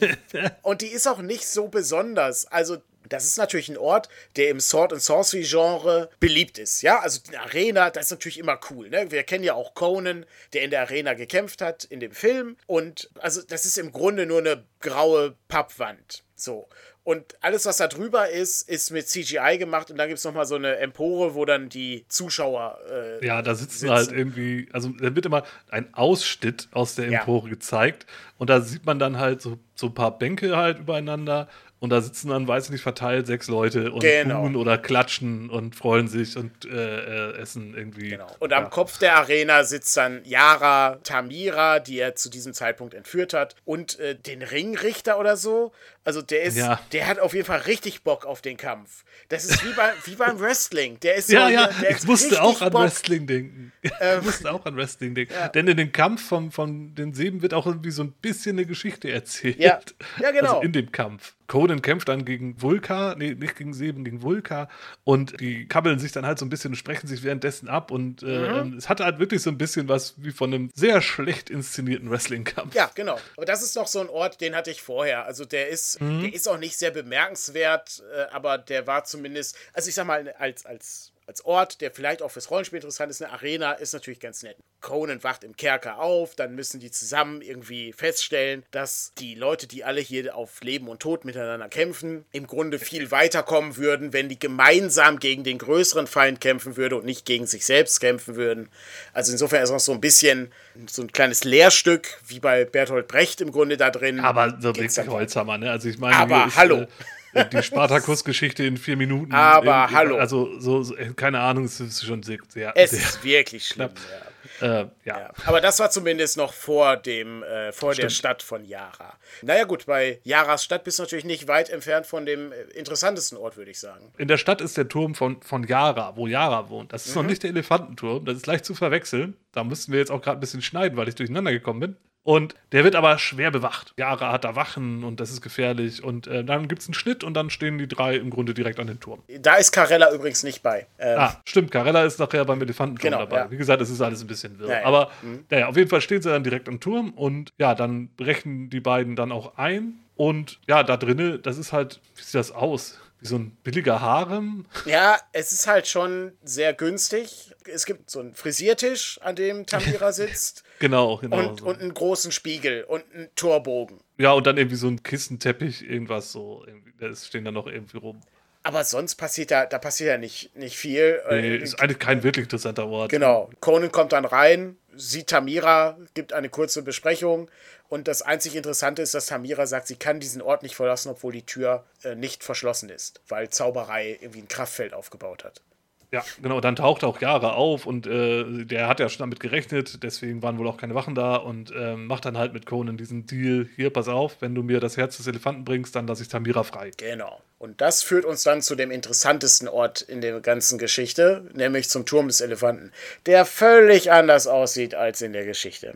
und die ist auch nicht so besonders. Also das ist natürlich ein Ort, der im Sword and Sorcery Genre beliebt ist. Ja, also die Arena, das ist natürlich immer cool. Ne? Wir kennen ja auch Conan, der in der Arena gekämpft hat in dem Film. Und also das ist im Grunde nur eine graue Pappwand. So. Und alles, was da drüber ist, ist mit CGI gemacht. Und dann gibt es nochmal so eine Empore, wo dann die Zuschauer. Äh,
ja, da sitzen, sitzen, halt irgendwie. Also, da wird immer ein Ausschnitt aus der Empore ja. gezeigt. Und da sieht man dann halt so, so ein paar Bänke halt übereinander. Und da sitzen dann, weiß ich nicht, verteilt sechs Leute und genau. oder klatschen und freuen sich und äh, äh, essen irgendwie. Genau.
Und ja. am Kopf der Arena sitzt dann Yara Tamira, die er zu diesem Zeitpunkt entführt hat, und äh, den Ringrichter oder so. Also der ist, ja. der hat auf jeden Fall richtig Bock auf den Kampf. Das ist wie, bei, wie beim Wrestling. Der ist so,
ja, ja,
der
ich musste auch an Bock. Wrestling denken. Ähm, ich musste auch an Wrestling denken. Ja. Denn in dem Kampf von, von den Sieben wird auch irgendwie so ein bisschen eine Geschichte erzählt.
Ja, ja genau.
Also in dem Kampf. Conan kämpft dann gegen Vulka, nee, nicht gegen Seben, gegen Vulka und die kabbeln sich dann halt so ein bisschen und sprechen sich währenddessen ab und äh, mhm. es hatte halt wirklich so ein bisschen was wie von einem sehr schlecht inszenierten Wrestling-Kampf.
Ja, genau. Aber das ist noch so ein Ort, den hatte ich vorher. Also der ist, mhm. der ist auch nicht sehr bemerkenswert, äh, aber der war zumindest, also ich sag mal, als, als als Ort, der vielleicht auch fürs Rollenspiel interessant ist, eine Arena ist natürlich ganz nett. Conan wacht im Kerker auf, dann müssen die zusammen irgendwie feststellen, dass die Leute, die alle hier auf Leben und Tod miteinander kämpfen, im Grunde viel weiterkommen würden, wenn die gemeinsam gegen den größeren Feind kämpfen würden und nicht gegen sich selbst kämpfen würden. Also insofern ist auch so ein bisschen so ein kleines Lehrstück, wie bei Bertolt Brecht im Grunde da drin.
Aber so wirklich Holzhammer, ne? Also ich meine,
aber hallo. Äh,
die Spartakus-Geschichte in vier Minuten.
Aber hallo.
Also, so, so, keine Ahnung, es ist schon sehr. sehr
es
sehr
ist wirklich schlimm.
Ja. Äh, ja.
ja. Aber das war zumindest noch vor dem, äh, vor der Stadt von Yara. Naja, gut, bei Yaras Stadt bist du natürlich nicht weit entfernt von dem äh, interessantesten Ort, würde ich sagen.
In der Stadt ist der Turm von, von Yara, wo Yara wohnt. Das ist mhm. noch nicht der Elefantenturm, das ist leicht zu verwechseln. Da müssten wir jetzt auch gerade ein bisschen schneiden, weil ich durcheinander gekommen bin. Und der wird aber schwer bewacht. Jahre hat da Wachen und das ist gefährlich. Und äh, dann gibt es einen Schnitt und dann stehen die drei im Grunde direkt an den Turm.
Da ist Carella übrigens nicht bei.
Ähm ah, stimmt. Carella ist nachher beim Elefantenturm genau, dabei. Ja. Wie gesagt, es ist alles ein bisschen wirr. Ja, ja. Aber mhm. naja, auf jeden Fall stehen sie dann direkt am Turm und ja, dann brechen die beiden dann auch ein. Und ja, da drinnen, das ist halt, wie sieht das aus? Wie so ein billiger Harem.
Ja, es ist halt schon sehr günstig. Es gibt so einen Frisiertisch, an dem Tamira sitzt.
genau, genau.
Und, so. und einen großen Spiegel und einen Torbogen.
Ja, und dann irgendwie so ein Kissenteppich, irgendwas so. Da stehen da noch irgendwie rum.
Aber sonst passiert da, da passiert ja nicht, nicht viel.
Nee, ist eigentlich kein wirklich interessanter Ort.
Genau. Conan kommt dann rein, sieht Tamira, gibt eine kurze Besprechung und das einzig Interessante ist, dass Tamira sagt, sie kann diesen Ort nicht verlassen, obwohl die Tür äh, nicht verschlossen ist, weil Zauberei irgendwie ein Kraftfeld aufgebaut hat.
Ja, genau, dann taucht auch Jahre auf und äh, der hat ja schon damit gerechnet, deswegen waren wohl auch keine Wachen da und äh, macht dann halt mit Conan diesen Deal, hier, pass auf, wenn du mir das Herz des Elefanten bringst, dann lasse ich Tamira frei.
Genau. Und das führt uns dann zu dem interessantesten Ort in der ganzen Geschichte, nämlich zum Turm des Elefanten, der völlig anders aussieht als in der Geschichte.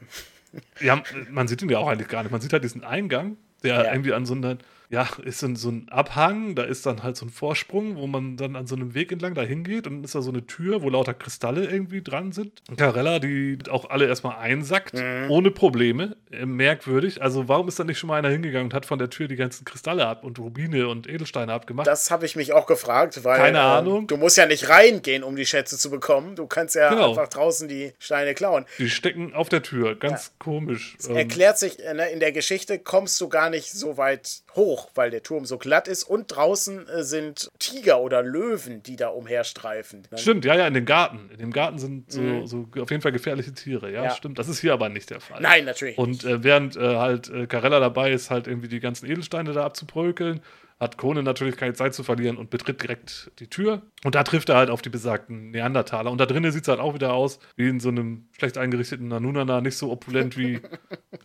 Ja, man sieht ihn ja auch eigentlich gar nicht. Man sieht halt diesen Eingang, der ja. irgendwie an so einer ja, ist so ein Abhang, da ist dann halt so ein Vorsprung, wo man dann an so einem Weg entlang da hingeht und dann ist da so eine Tür, wo lauter Kristalle irgendwie dran sind. Carella, die auch alle erstmal einsackt, mhm. ohne Probleme, äh, merkwürdig. Also warum ist da nicht schon mal einer hingegangen und hat von der Tür die ganzen Kristalle ab und Rubine und Edelsteine abgemacht?
Das habe ich mich auch gefragt, weil
Keine ähm, Ahnung.
du musst ja nicht reingehen, um die Schätze zu bekommen. Du kannst ja genau. einfach draußen die Steine klauen.
Die stecken auf der Tür, ganz ja. komisch.
Es erklärt sich, ne, in der Geschichte kommst du gar nicht so weit hoch hoch, weil der Turm so glatt ist und draußen äh, sind Tiger oder Löwen, die da umherstreifen.
Stimmt, ja, ja, in dem Garten. In dem Garten sind so, mhm. so auf jeden Fall gefährliche Tiere, ja, ja, stimmt. Das ist hier aber nicht der Fall.
Nein, natürlich.
Und äh, während äh, halt äh, Carella dabei ist, halt irgendwie die ganzen Edelsteine da abzubrökeln, hat Conan natürlich keine Zeit zu verlieren und betritt direkt die Tür. Und da trifft er halt auf die besagten Neandertaler. Und da drinnen sieht es halt auch wieder aus wie in so einem schlecht eingerichteten Nanunana, nicht so opulent wie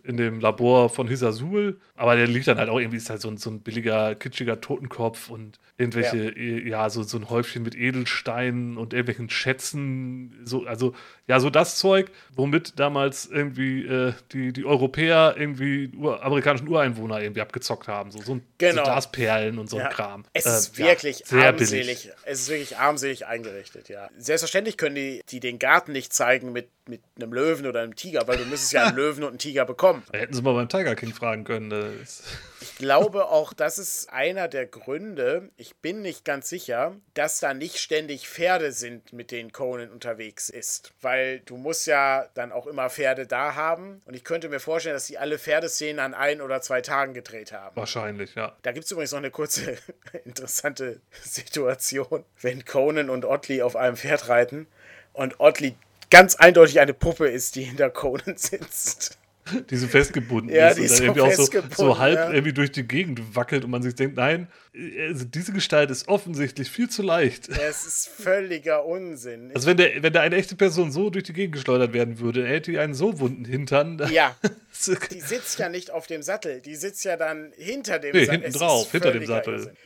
in dem Labor von Hisasul. Aber der liegt dann halt auch irgendwie, ist halt so ein, so ein billiger, kitschiger Totenkopf und irgendwelche, ja, ja so, so ein Häufchen mit Edelsteinen und irgendwelchen Schätzen. So, also, ja, so das Zeug, womit damals irgendwie äh, die, die Europäer irgendwie Ur amerikanischen Ureinwohner irgendwie abgezockt haben. So, so, genau. so Glasperlen und so
ja.
ein Kram.
Es äh, ist wirklich ja, armselig. Billig. Es ist wirklich armselig eingerichtet, ja. Selbstverständlich können die, die den Garten nicht zeigen mit mit einem Löwen oder einem Tiger, weil du müsstest ja einen Löwen und einen Tiger bekommen.
Da hätten sie mal beim Tiger King fragen können.
Ich glaube auch, das ist einer der Gründe, ich bin nicht ganz sicher, dass da nicht ständig Pferde sind, mit denen Conan unterwegs ist. Weil du musst ja dann auch immer Pferde da haben. Und ich könnte mir vorstellen, dass sie alle Pferdeszenen an ein oder zwei Tagen gedreht haben.
Wahrscheinlich, ja.
Da gibt es übrigens noch eine kurze interessante Situation, wenn Conan und Otley auf einem Pferd reiten und Otley ganz eindeutig eine Puppe ist, die hinter Conan sitzt.
Die so festgebunden
ja,
ist
die
und
dann
irgendwie auch so, so halb ja. irgendwie durch die Gegend wackelt und man sich denkt, nein, also diese Gestalt ist offensichtlich viel zu leicht.
Es ist völliger Unsinn.
Also wenn, der, wenn da eine echte Person so durch die Gegend geschleudert werden würde, hätte die einen so wunden Hintern.
Ja, die sitzt ja nicht auf dem Sattel, die sitzt ja dann hinter dem
nee, Sattel. hinten drauf, hinter dem Sattel. Unsinn.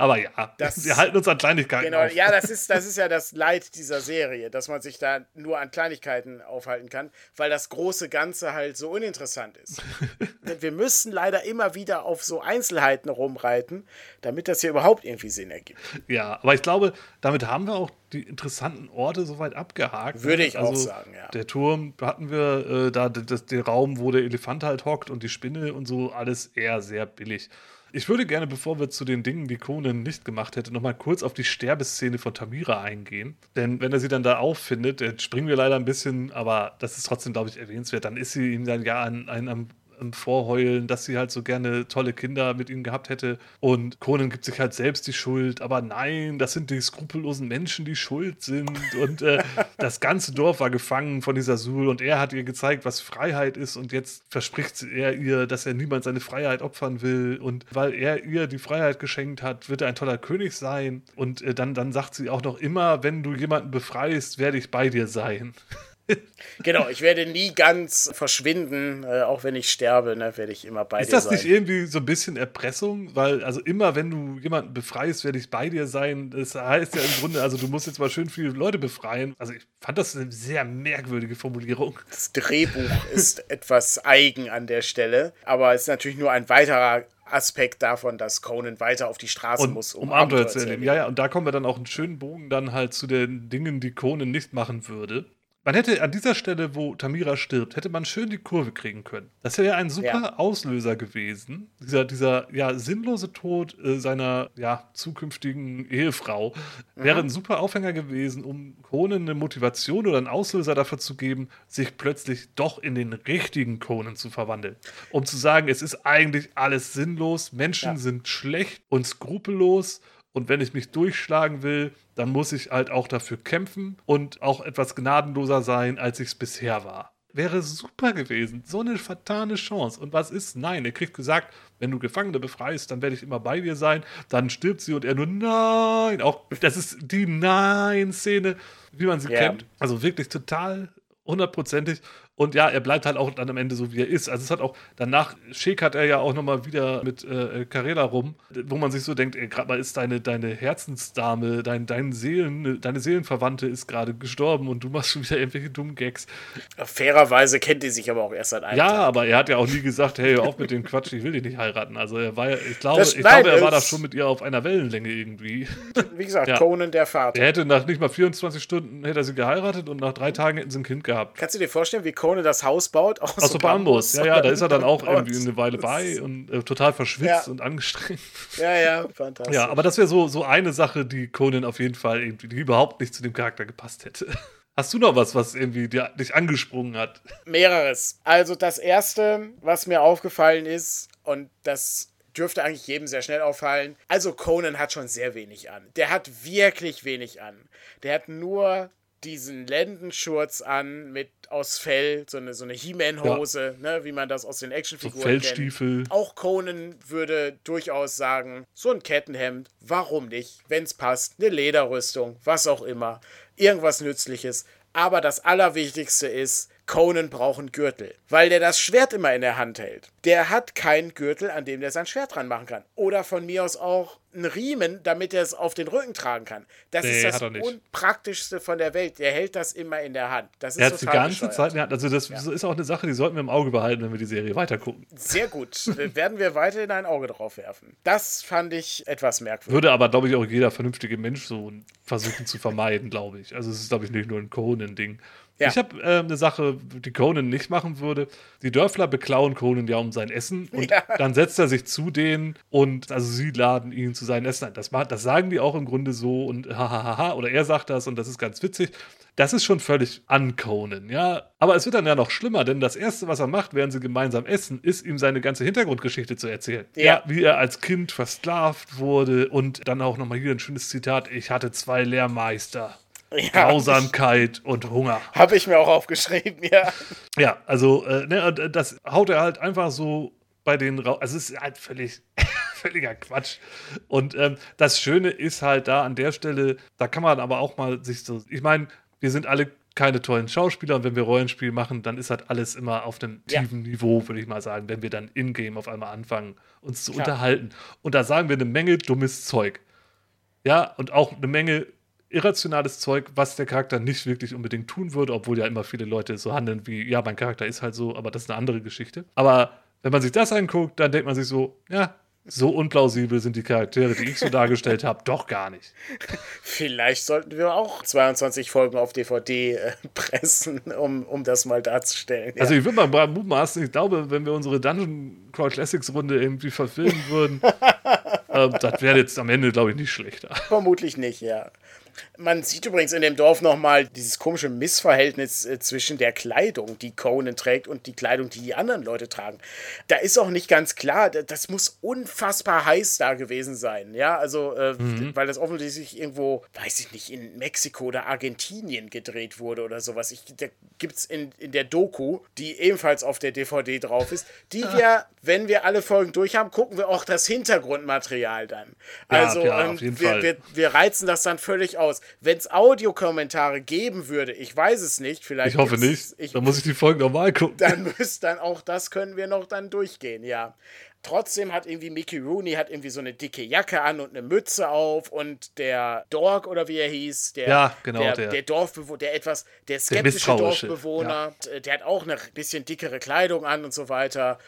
Aber ja, das, wir halten uns an Kleinigkeiten
genau,
auf.
Ja, das ist, das ist ja das Leid dieser Serie, dass man sich da nur an Kleinigkeiten aufhalten kann, weil das große Ganze halt so uninteressant ist. wir müssen leider immer wieder auf so Einzelheiten rumreiten, damit das hier überhaupt irgendwie Sinn ergibt.
Ja, aber ich glaube, damit haben wir auch die interessanten Orte soweit abgehakt.
Würde ich also auch sagen, ja.
Der Turm hatten wir, äh, da das, den Raum, wo der Elefant halt hockt und die Spinne und so, alles eher sehr billig. Ich würde gerne, bevor wir zu den Dingen, die Conan nicht gemacht hätte, nochmal kurz auf die Sterbeszene von Tamira eingehen. Denn wenn er sie dann da auffindet, jetzt springen wir leider ein bisschen, aber das ist trotzdem, glaube ich, erwähnenswert, dann ist sie ihm dann ja an, an, am Vorheulen, dass sie halt so gerne tolle Kinder mit ihnen gehabt hätte. Und Conan gibt sich halt selbst die Schuld. Aber nein, das sind die skrupellosen Menschen, die schuld sind. Und äh, das ganze Dorf war gefangen von dieser Sul. Und er hat ihr gezeigt, was Freiheit ist. Und jetzt verspricht er ihr, dass er niemand seine Freiheit opfern will. Und weil er ihr die Freiheit geschenkt hat, wird er ein toller König sein. Und äh, dann, dann sagt sie auch noch immer, wenn du jemanden befreist, werde ich bei dir sein.
genau, ich werde nie ganz verschwinden, äh, auch wenn ich sterbe, ne, werde ich immer bei
ist
dir sein.
Ist das nicht irgendwie so ein bisschen Erpressung? Weil, also immer wenn du jemanden befreist, werde ich bei dir sein. Das heißt ja im Grunde, also du musst jetzt mal schön viele Leute befreien. Also ich fand das eine sehr merkwürdige Formulierung.
Das Drehbuch ist etwas eigen an der Stelle, aber es ist natürlich nur ein weiterer Aspekt davon, dass Conan weiter auf die Straße
und,
muss,
um, um Abenteuer zu erleben. Ja, ja, und da kommen wir dann auch einen schönen Bogen dann halt zu den Dingen, die Conan nicht machen würde. Man hätte an dieser Stelle, wo Tamira stirbt, hätte man schön die Kurve kriegen können. Das wäre ja ein super ja. Auslöser gewesen. Dieser, dieser ja, sinnlose Tod äh, seiner ja, zukünftigen Ehefrau mhm. wäre ein super Aufhänger gewesen, um Conan eine Motivation oder einen Auslöser dafür zu geben, sich plötzlich doch in den richtigen Conan zu verwandeln. Um zu sagen, es ist eigentlich alles sinnlos, Menschen ja. sind schlecht und skrupellos und wenn ich mich durchschlagen will, dann muss ich halt auch dafür kämpfen und auch etwas gnadenloser sein, als ich es bisher war. Wäre super gewesen. So eine vertane Chance. Und was ist? Nein, er kriegt gesagt, wenn du Gefangene befreist, dann werde ich immer bei dir sein. Dann stirbt sie und er nur Nein. Auch das ist die Nein-Szene, wie man sie ja. kennt. Also wirklich total hundertprozentig. Und ja, er bleibt halt auch dann am Ende so, wie er ist. Also es hat auch, danach schäkert er ja auch nochmal wieder mit äh, rum, wo man sich so denkt, gerade mal ist deine, deine Herzensdame, dein, dein Seelen, deine Seelenverwandte ist gerade gestorben und du machst schon wieder irgendwelche dummen Gags.
Fairerweise kennt die sich aber auch erst seit
einem Ja, Tag. aber er hat ja auch nie gesagt, hey, auf mit dem Quatsch, ich will dich nicht heiraten. Also er war ja, ich glaube, das, ich nein, glaube er war da schon mit ihr auf einer Wellenlänge irgendwie.
Wie gesagt, ja. Conan der Vater.
Er hätte nach nicht mal 24 Stunden hätte er sie geheiratet und nach drei Tagen hätten sie ein Kind gehabt.
Kannst du dir vorstellen, wie Conan Conan das Haus baut.
Aus, aus so Bambus. Ja, ja, da ist er dann auch irgendwie eine Weile bei und äh, total verschwitzt ja. und angestrengt.
Ja, ja, fantastisch.
Ja, aber das wäre so, so eine Sache, die Conan auf jeden Fall irgendwie, die überhaupt nicht zu dem Charakter gepasst hätte. Hast du noch was, was irgendwie dir, dich angesprungen hat?
Mehreres. Also das erste, was mir aufgefallen ist, und das dürfte eigentlich jedem sehr schnell auffallen. Also Conan hat schon sehr wenig an. Der hat wirklich wenig an. Der hat nur diesen Lendenschurz an mit aus Fell, so eine, so eine He-Man-Hose, ja. ne, wie man das aus den Actionfiguren so
Fellstiefel.
kennt. Auch Conan würde durchaus sagen, so ein Kettenhemd, warum nicht? Wenn es passt, eine Lederrüstung, was auch immer, irgendwas Nützliches. Aber das Allerwichtigste ist, Conan braucht einen Gürtel, weil der das Schwert immer in der Hand hält. Der hat keinen Gürtel, an dem der sein Schwert dran machen kann. Oder von mir aus auch einen Riemen, damit er es auf den Rücken tragen kann. Das nee, ist das unpraktischste von der Welt. Der hält das immer in der Hand. Das ist
er hat die ganze. Zeit, also das ja. ist auch eine Sache, die sollten wir im Auge behalten, wenn wir die Serie weitergucken.
Sehr gut. Werden wir weiterhin ein Auge drauf werfen. Das fand ich etwas merkwürdig.
Würde aber, glaube ich, auch jeder vernünftige Mensch so versuchen zu vermeiden, glaube ich. Also es ist, glaube ich, nicht nur ein Conan-Ding. Ja. Ich habe äh, eine Sache, die Conan nicht machen würde. Die Dörfler beklauen Conan ja um sein Essen und ja. dann setzt er sich zu denen und also sie laden ihn zu seinem Essen ein. Das, das sagen die auch im Grunde so und hahaha oder er sagt das und das ist ganz witzig. Das ist schon völlig an Conan, ja. Aber es wird dann ja noch schlimmer, denn das Erste, was er macht, während sie gemeinsam essen, ist ihm seine ganze Hintergrundgeschichte zu erzählen. Ja. ja wie er als Kind versklavt wurde und dann auch nochmal hier ein schönes Zitat: Ich hatte zwei Lehrmeister. Ja, Grausamkeit und Hunger.
Habe ich mir auch aufgeschrieben, ja.
Ja, also äh, ne, äh, das haut er halt einfach so bei den Ra Also es ist halt völlig, völliger Quatsch. Und ähm, das Schöne ist halt da an der Stelle, da kann man aber auch mal sich so. Ich meine, wir sind alle keine tollen Schauspieler und wenn wir Rollenspiel machen, dann ist halt alles immer auf einem tiefen ja. Niveau, würde ich mal sagen, wenn wir dann in-game auf einmal anfangen, uns zu Klar. unterhalten. Und da sagen wir eine Menge dummes Zeug. Ja, und auch eine Menge irrationales Zeug, was der Charakter nicht wirklich unbedingt tun würde, obwohl ja immer viele Leute so handeln wie, ja, mein Charakter ist halt so, aber das ist eine andere Geschichte. Aber wenn man sich das anguckt, dann denkt man sich so, ja, so unplausibel sind die Charaktere, die ich so dargestellt habe, doch gar nicht.
Vielleicht sollten wir auch 22 Folgen auf DVD äh, pressen, um, um das mal darzustellen.
Ja. Also ich würde mal mutmaßen, ich glaube, wenn wir unsere Dungeon Crawl Classics Runde irgendwie verfilmen würden, äh, das wäre jetzt am Ende, glaube ich, nicht schlechter.
Vermutlich nicht, ja. Man sieht übrigens in dem Dorf nochmal dieses komische Missverhältnis äh, zwischen der Kleidung, die Conan trägt, und die Kleidung, die die anderen Leute tragen. Da ist auch nicht ganz klar, das muss unfassbar heiß da gewesen sein. Ja, also, äh, mhm. weil das offensichtlich irgendwo, weiß ich nicht, in Mexiko oder Argentinien gedreht wurde oder sowas. Ich, da gibt es in, in der Doku, die ebenfalls auf der DVD drauf ist, die wir, wenn wir alle Folgen durch haben, gucken wir auch das Hintergrundmaterial dann. Also, ja, ähm, wir, wir, wir reizen das dann völlig aus aus. Wenn es Audiokommentare geben würde, ich weiß es nicht, vielleicht.
Ich hoffe nicht. Ich, dann muss ich die Folgen nochmal gucken.
Dann müsst dann auch das können wir noch dann durchgehen, ja. Trotzdem hat irgendwie Mickey Rooney hat irgendwie so eine dicke Jacke an und eine Mütze auf und der Dork oder wie er hieß, der,
ja, genau,
der, der, der Dorfbewohner, der etwas, der skeptische der Dorfbewohner, ja. der hat auch eine bisschen dickere Kleidung an und so weiter.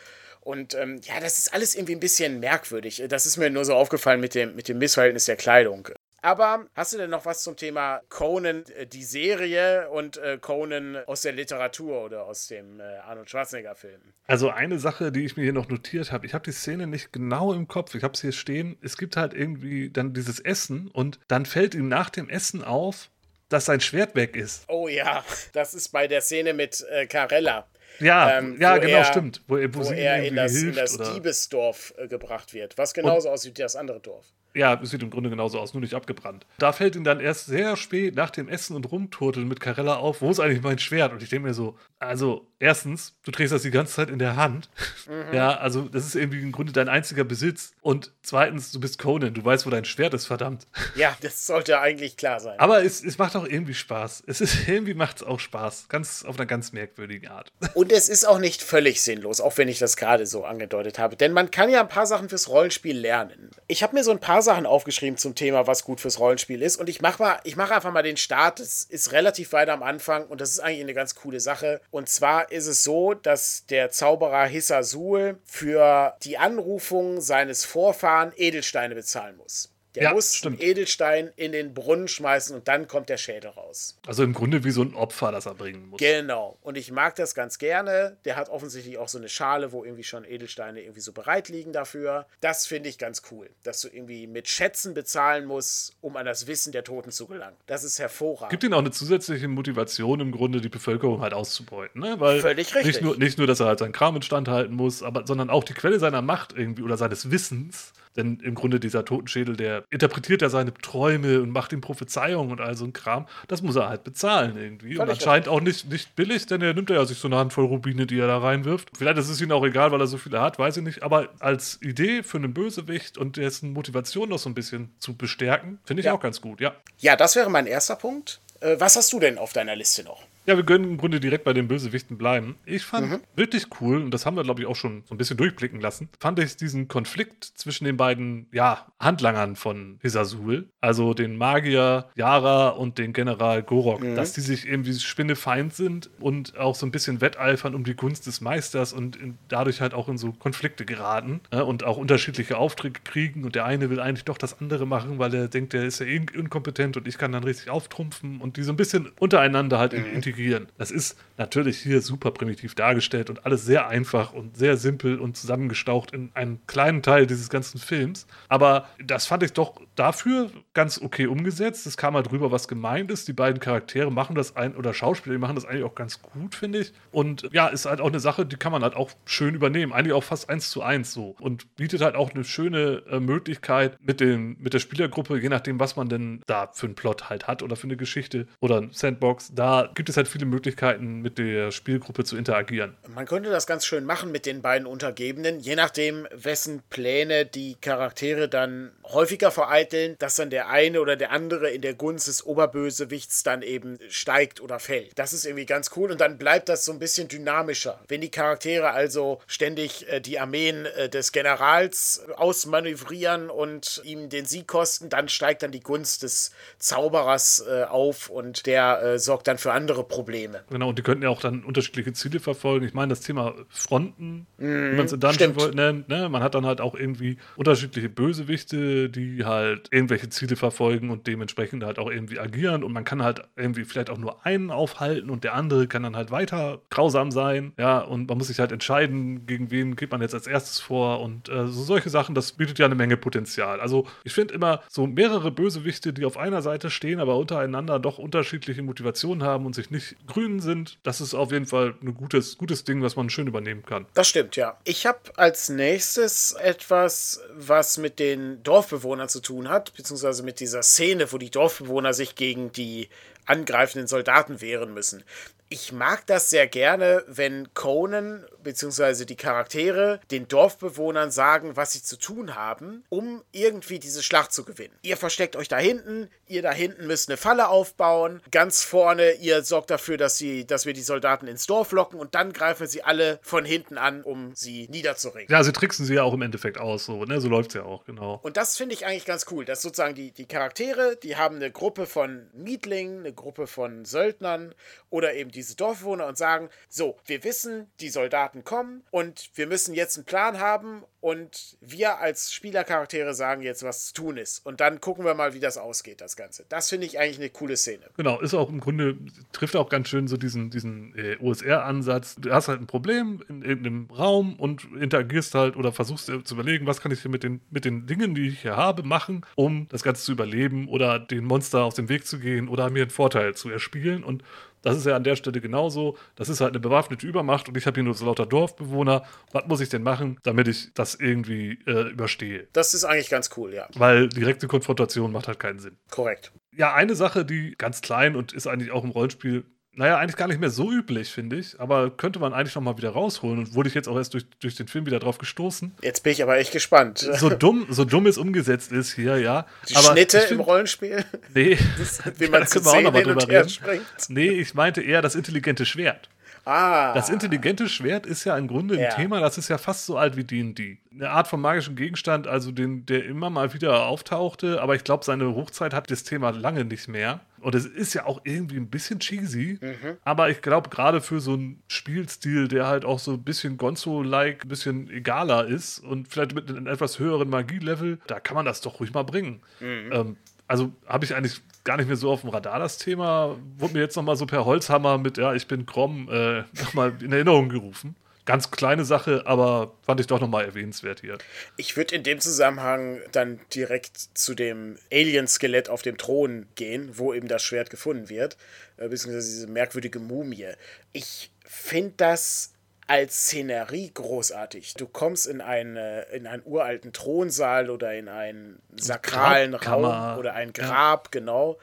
Und ähm, ja, das ist alles irgendwie ein bisschen merkwürdig. Das ist mir nur so aufgefallen mit dem, mit dem Missverhältnis der Kleidung. Aber hast du denn noch was zum Thema Conan, äh, die Serie und äh, Conan aus der Literatur oder aus dem äh, Arnold Schwarzenegger-Film?
Also eine Sache, die ich mir hier noch notiert habe, ich habe die Szene nicht genau im Kopf, ich habe es hier stehen, es gibt halt irgendwie dann dieses Essen und dann fällt ihm nach dem Essen auf, dass sein Schwert weg ist.
Oh ja, das ist bei der Szene mit äh, Carella.
Ja, ähm, ja genau, er, stimmt.
Wo, wo, wo er in das, in das Diebesdorf äh, gebracht wird, was genauso und, aussieht wie das andere Dorf.
Ja, es sieht im Grunde genauso aus, nur nicht abgebrannt. Da fällt ihm dann erst sehr spät nach dem Essen und Rumturteln mit Carella auf, wo ist eigentlich mein Schwert? Und ich denke mir so, also erstens, du trägst das die ganze Zeit in der Hand. Mhm. Ja, also das ist irgendwie im Grunde dein einziger Besitz. Und zweitens, du bist Conan, du weißt, wo dein Schwert ist, verdammt.
Ja, das sollte eigentlich klar sein.
Aber es, es macht auch irgendwie Spaß. Es ist irgendwie macht es auch Spaß. Ganz auf einer ganz merkwürdige Art.
Und es ist auch nicht völlig sinnlos, auch wenn ich das gerade so angedeutet habe. Denn man kann ja ein paar Sachen fürs Rollenspiel lernen. Ich habe mir so ein paar Sachen aufgeschrieben zum Thema, was gut fürs Rollenspiel ist. Und ich mache mal, ich mache einfach mal den Start. Es ist relativ weit am Anfang und das ist eigentlich eine ganz coole Sache. Und zwar ist es so, dass der Zauberer Hisazul für die Anrufung seines Vorfahren Edelsteine bezahlen muss. Der ja, muss stimmt. Edelstein in den Brunnen schmeißen und dann kommt der Schädel raus.
Also im Grunde wie so ein Opfer, das er bringen muss.
Genau. Und ich mag das ganz gerne. Der hat offensichtlich auch so eine Schale, wo irgendwie schon Edelsteine irgendwie so bereit liegen dafür. Das finde ich ganz cool, dass du irgendwie mit Schätzen bezahlen musst, um an das Wissen der Toten zu gelangen. Das ist hervorragend.
Gibt ihm auch eine zusätzliche Motivation im Grunde, die Bevölkerung halt auszubeuten. Ne? Weil
Völlig richtig.
Nicht nur, nicht nur, dass er halt seinen Kram instand halten muss, aber, sondern auch die Quelle seiner Macht irgendwie oder seines Wissens denn im Grunde dieser Totenschädel, der interpretiert ja seine Träume und macht ihm Prophezeiungen und all so ein Kram. Das muss er halt bezahlen irgendwie. und anscheinend auch nicht, nicht billig, denn er nimmt ja sich so eine Handvoll Rubine, die er da reinwirft. Vielleicht ist es ihm auch egal, weil er so viele hat, weiß ich nicht. Aber als Idee für einen Bösewicht und dessen Motivation noch so ein bisschen zu bestärken, finde ich ja. auch ganz gut, ja.
Ja, das wäre mein erster Punkt. Äh, was hast du denn auf deiner Liste noch?
Ja, wir können im Grunde direkt bei den Bösewichten bleiben. Ich fand mhm. wirklich cool, und das haben wir, glaube ich, auch schon so ein bisschen durchblicken lassen, fand ich diesen Konflikt zwischen den beiden, ja, Handlangern von Hisasul, also den Magier Yara und den General Gorok, mhm. dass die sich irgendwie spinnefeind sind und auch so ein bisschen wetteifern um die Gunst des Meisters und in, dadurch halt auch in so Konflikte geraten äh, und auch unterschiedliche Aufträge kriegen und der eine will eigentlich doch das andere machen, weil er denkt, der ist ja eh inkompetent und ich kann dann richtig auftrumpfen und die so ein bisschen untereinander halt mhm. in integrieren. Das ist natürlich hier super primitiv dargestellt und alles sehr einfach und sehr simpel und zusammengestaucht in einen kleinen Teil dieses ganzen Films. Aber das fand ich doch dafür ganz okay umgesetzt. Es kam halt drüber, was gemeint ist. Die beiden Charaktere machen das ein, oder Schauspieler, die machen das eigentlich auch ganz gut, finde ich. Und ja, ist halt auch eine Sache, die kann man halt auch schön übernehmen. Eigentlich auch fast eins zu eins so. Und bietet halt auch eine schöne äh, Möglichkeit mit, den, mit der Spielergruppe, je nachdem, was man denn da für einen Plot halt hat oder für eine Geschichte oder ein Sandbox. Da gibt es halt viele Möglichkeiten, mit der Spielgruppe zu interagieren.
Man könnte das ganz schön machen mit den beiden Untergebenen, je nachdem, wessen Pläne die Charaktere dann häufiger vereiteln, dass dann der eine oder der andere in der Gunst des Oberbösewichts dann eben steigt oder fällt. Das ist irgendwie ganz cool und dann bleibt das so ein bisschen dynamischer. Wenn die Charaktere also ständig äh, die Armeen äh, des Generals ausmanövrieren und ihm den Sieg kosten, dann steigt dann die Gunst des Zauberers äh, auf und der äh, sorgt dann für andere Probleme.
Genau, und die könnten ja auch dann unterschiedliche Ziele verfolgen. Ich meine, das Thema Fronten, mm, wie man es in Dungeon World nennt, ne? man hat dann halt auch irgendwie unterschiedliche Bösewichte, die halt irgendwelche Ziele verfolgen und dementsprechend halt auch irgendwie agieren und man kann halt irgendwie vielleicht auch nur einen aufhalten und der andere kann dann halt weiter grausam sein, ja, und man muss sich halt entscheiden, gegen wen geht man jetzt als erstes vor und äh, so solche Sachen, das bietet ja eine Menge Potenzial. Also ich finde immer so mehrere Bösewichte, die auf einer Seite stehen, aber untereinander doch unterschiedliche Motivationen haben und sich nicht grün sind, das ist auf jeden Fall ein gutes, gutes Ding, was man schön übernehmen kann.
Das stimmt, ja. Ich habe als nächstes etwas, was mit den Dorfbewohnern zu tun hat, beziehungsweise mit dieser Szene, wo die Dorfbewohner sich gegen die angreifenden Soldaten wehren müssen ich mag das sehr gerne, wenn Conan bzw. die Charaktere den Dorfbewohnern sagen, was sie zu tun haben, um irgendwie diese Schlacht zu gewinnen. Ihr versteckt euch da hinten, ihr da hinten müsst eine Falle aufbauen, ganz vorne, ihr sorgt dafür, dass, sie, dass wir die Soldaten ins Dorf locken und dann greifen sie alle von hinten an, um sie niederzuringen.
Ja, sie tricksen sie ja auch im Endeffekt aus, so, ne? So läuft es ja auch, genau.
Und das finde ich eigentlich ganz cool, dass sozusagen die, die Charaktere, die haben eine Gruppe von Mietlingen, eine Gruppe von Söldnern oder eben diese Dorfbewohner und sagen, so, wir wissen, die Soldaten kommen und wir müssen jetzt einen Plan haben und wir als Spielercharaktere sagen jetzt, was zu tun ist. Und dann gucken wir mal, wie das ausgeht, das Ganze. Das finde ich eigentlich eine coole Szene.
Genau, ist auch im Grunde, trifft auch ganz schön so diesen, diesen äh, OSR-Ansatz. Du hast halt ein Problem in irgendeinem Raum und interagierst halt oder versuchst dir zu überlegen, was kann ich hier mit den, mit den Dingen, die ich hier habe, machen, um das Ganze zu überleben oder den Monster aus dem Weg zu gehen oder mir einen Vorteil zu erspielen. Und Das ist ja an der Stelle genauso. Das ist halt eine bewaffnete Übermacht und ich habe hier nur so lauter Dorfbewohner. Was muss ich denn machen, damit ich das irgendwie äh, überstehe?
Das ist eigentlich ganz cool, ja.
Weil direkte Konfrontation macht halt keinen Sinn.
Korrekt.
Ja, eine Sache, die ganz klein und ist eigentlich auch im Rollenspiel naja, eigentlich gar nicht mehr so üblich, finde ich. Aber könnte man eigentlich noch mal wieder rausholen. Und wurde ich jetzt auch erst durch, durch den Film wieder drauf gestoßen.
Jetzt bin ich aber echt gespannt.
So dumm, so dumm es umgesetzt ist hier, ja.
Die aber Schnitte find, im Rollenspiel?
Nee.
Das, wie man ja, zu auch noch mal drüber reden. Springt.
Nee, ich meinte eher das intelligente Schwert.
Ah.
Das intelligente Schwert ist ja im Grunde ein ja. Thema, das ist ja fast so alt wie D&D. Eine Art von magischen Gegenstand, also den, der immer mal wieder auftauchte, aber ich glaube, seine Hochzeit hat das Thema lange nicht mehr. Und es ist ja auch irgendwie ein bisschen cheesy, mhm. aber ich glaube, gerade für so einen Spielstil, der halt auch so ein bisschen Gonzo-like, ein bisschen egaler ist und vielleicht mit einem etwas höheren Magielevel, da kann man das doch ruhig mal bringen. Mhm. Ähm, also habe ich eigentlich gar nicht mehr so auf dem Radar, das Thema. Wurde mir jetzt nochmal so per Holzhammer mit, ja, ich bin Grom, äh, nochmal in Erinnerung gerufen. Ganz kleine Sache, aber fand ich doch nochmal erwähnenswert hier.
Ich würde in dem Zusammenhang dann direkt zu dem Alien-Skelett auf dem Thron gehen, wo eben das Schwert gefunden wird, äh, beziehungsweise diese merkwürdige Mumie. Ich finde das als Szenerie großartig. Du kommst in, eine, in einen uralten Thronsaal oder in einen sakralen Raum oder ein Grab, ja. genau.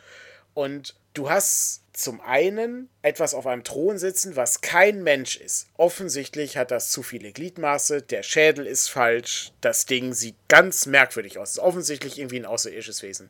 Und du hast zum einen etwas auf einem Thron sitzen, was kein Mensch ist. Offensichtlich hat das zu viele Gliedmaße, der Schädel ist falsch, das Ding sieht ganz merkwürdig aus. Ist offensichtlich irgendwie ein außerirdisches Wesen.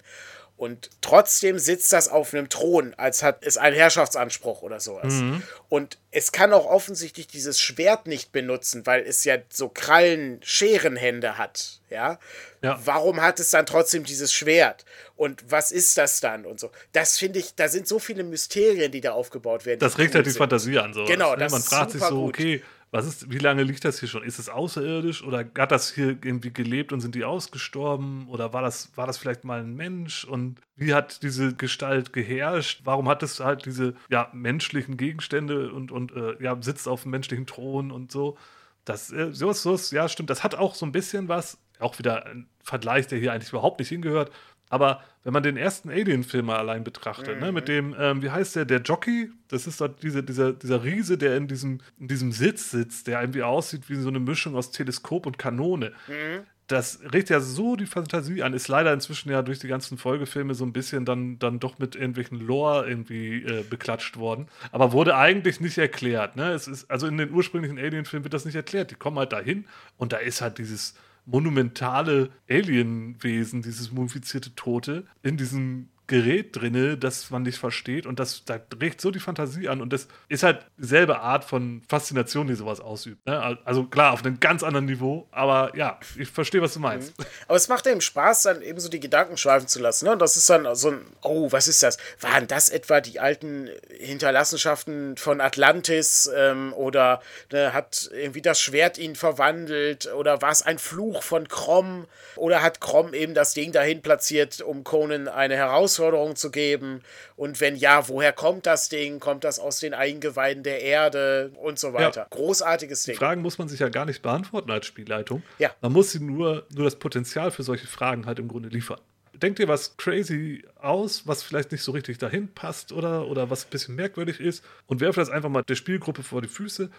Und trotzdem sitzt das auf einem Thron, als hat es einen Herrschaftsanspruch oder sowas. Mhm. Und es kann auch offensichtlich dieses Schwert nicht benutzen, weil es ja so Krallen, Scherenhände hat. Ja? ja. Warum hat es dann trotzdem dieses Schwert? Und was ist das dann? Und so. Das finde ich, da sind so viele Mysterien, die da aufgebaut werden.
Das regt halt die Fantasie an. So.
Genau,
ne? das Man fragt sich so, okay, gut was ist, wie lange liegt das hier schon? Ist es außerirdisch oder hat das hier irgendwie gelebt und sind die ausgestorben? Oder war das, war das vielleicht mal ein Mensch? Und wie hat diese Gestalt geherrscht? Warum hat es halt diese ja, menschlichen Gegenstände und, und äh, ja, sitzt auf dem menschlichen Thron und so? Das, äh, sowas, sowas, ja, stimmt. Das hat auch so ein bisschen was, auch wieder ein Vergleich, der hier eigentlich überhaupt nicht hingehört, aber wenn man den ersten Alien-Film mal allein betrachtet, mhm. ne, mit mhm. dem, ähm, wie heißt der, der Jockey, das ist dort diese, dieser, dieser Riese, der in diesem, in diesem Sitz sitzt, der irgendwie aussieht wie so eine Mischung aus Teleskop und Kanone. Mhm. Das regt ja so die Fantasie an, ist leider inzwischen ja durch die ganzen Folgefilme so ein bisschen dann, dann doch mit irgendwelchen Lore irgendwie äh, beklatscht worden. Aber wurde eigentlich nicht erklärt. Ne? Es ist, also in den ursprünglichen Alien-Filmen wird das nicht erklärt. Die kommen halt dahin und da ist halt dieses monumentale Alienwesen, dieses mumifizierte Tote, in diesem Gerät drinne, das man nicht versteht und das da regt so die Fantasie an und das ist halt dieselbe Art von Faszination, die sowas ausübt. Ne? Also klar, auf einem ganz anderen Niveau, aber ja, ich verstehe, was du meinst. Mhm.
Aber es macht eben Spaß, dann eben so die Gedanken schweifen zu lassen. Ne? Und das ist dann so ein, oh, was ist das? Waren das etwa die alten Hinterlassenschaften von Atlantis ähm, oder ne, hat irgendwie das Schwert ihn verwandelt oder war es ein Fluch von Krom oder hat Krom eben das Ding dahin platziert, um Conan eine Herausforderung Herausforderung zu geben? Und wenn ja, woher kommt das Ding? Kommt das aus den Eingeweiden der Erde und so weiter? Ja. Großartiges Ding.
Die Fragen muss man sich ja gar nicht beantworten als Spielleitung.
Ja.
Man muss sie nur, nur das Potenzial für solche Fragen halt im Grunde liefern. Denkt ihr was crazy aus, was vielleicht nicht so richtig dahin passt oder, oder was ein bisschen merkwürdig ist und werft das einfach mal der Spielgruppe vor die Füße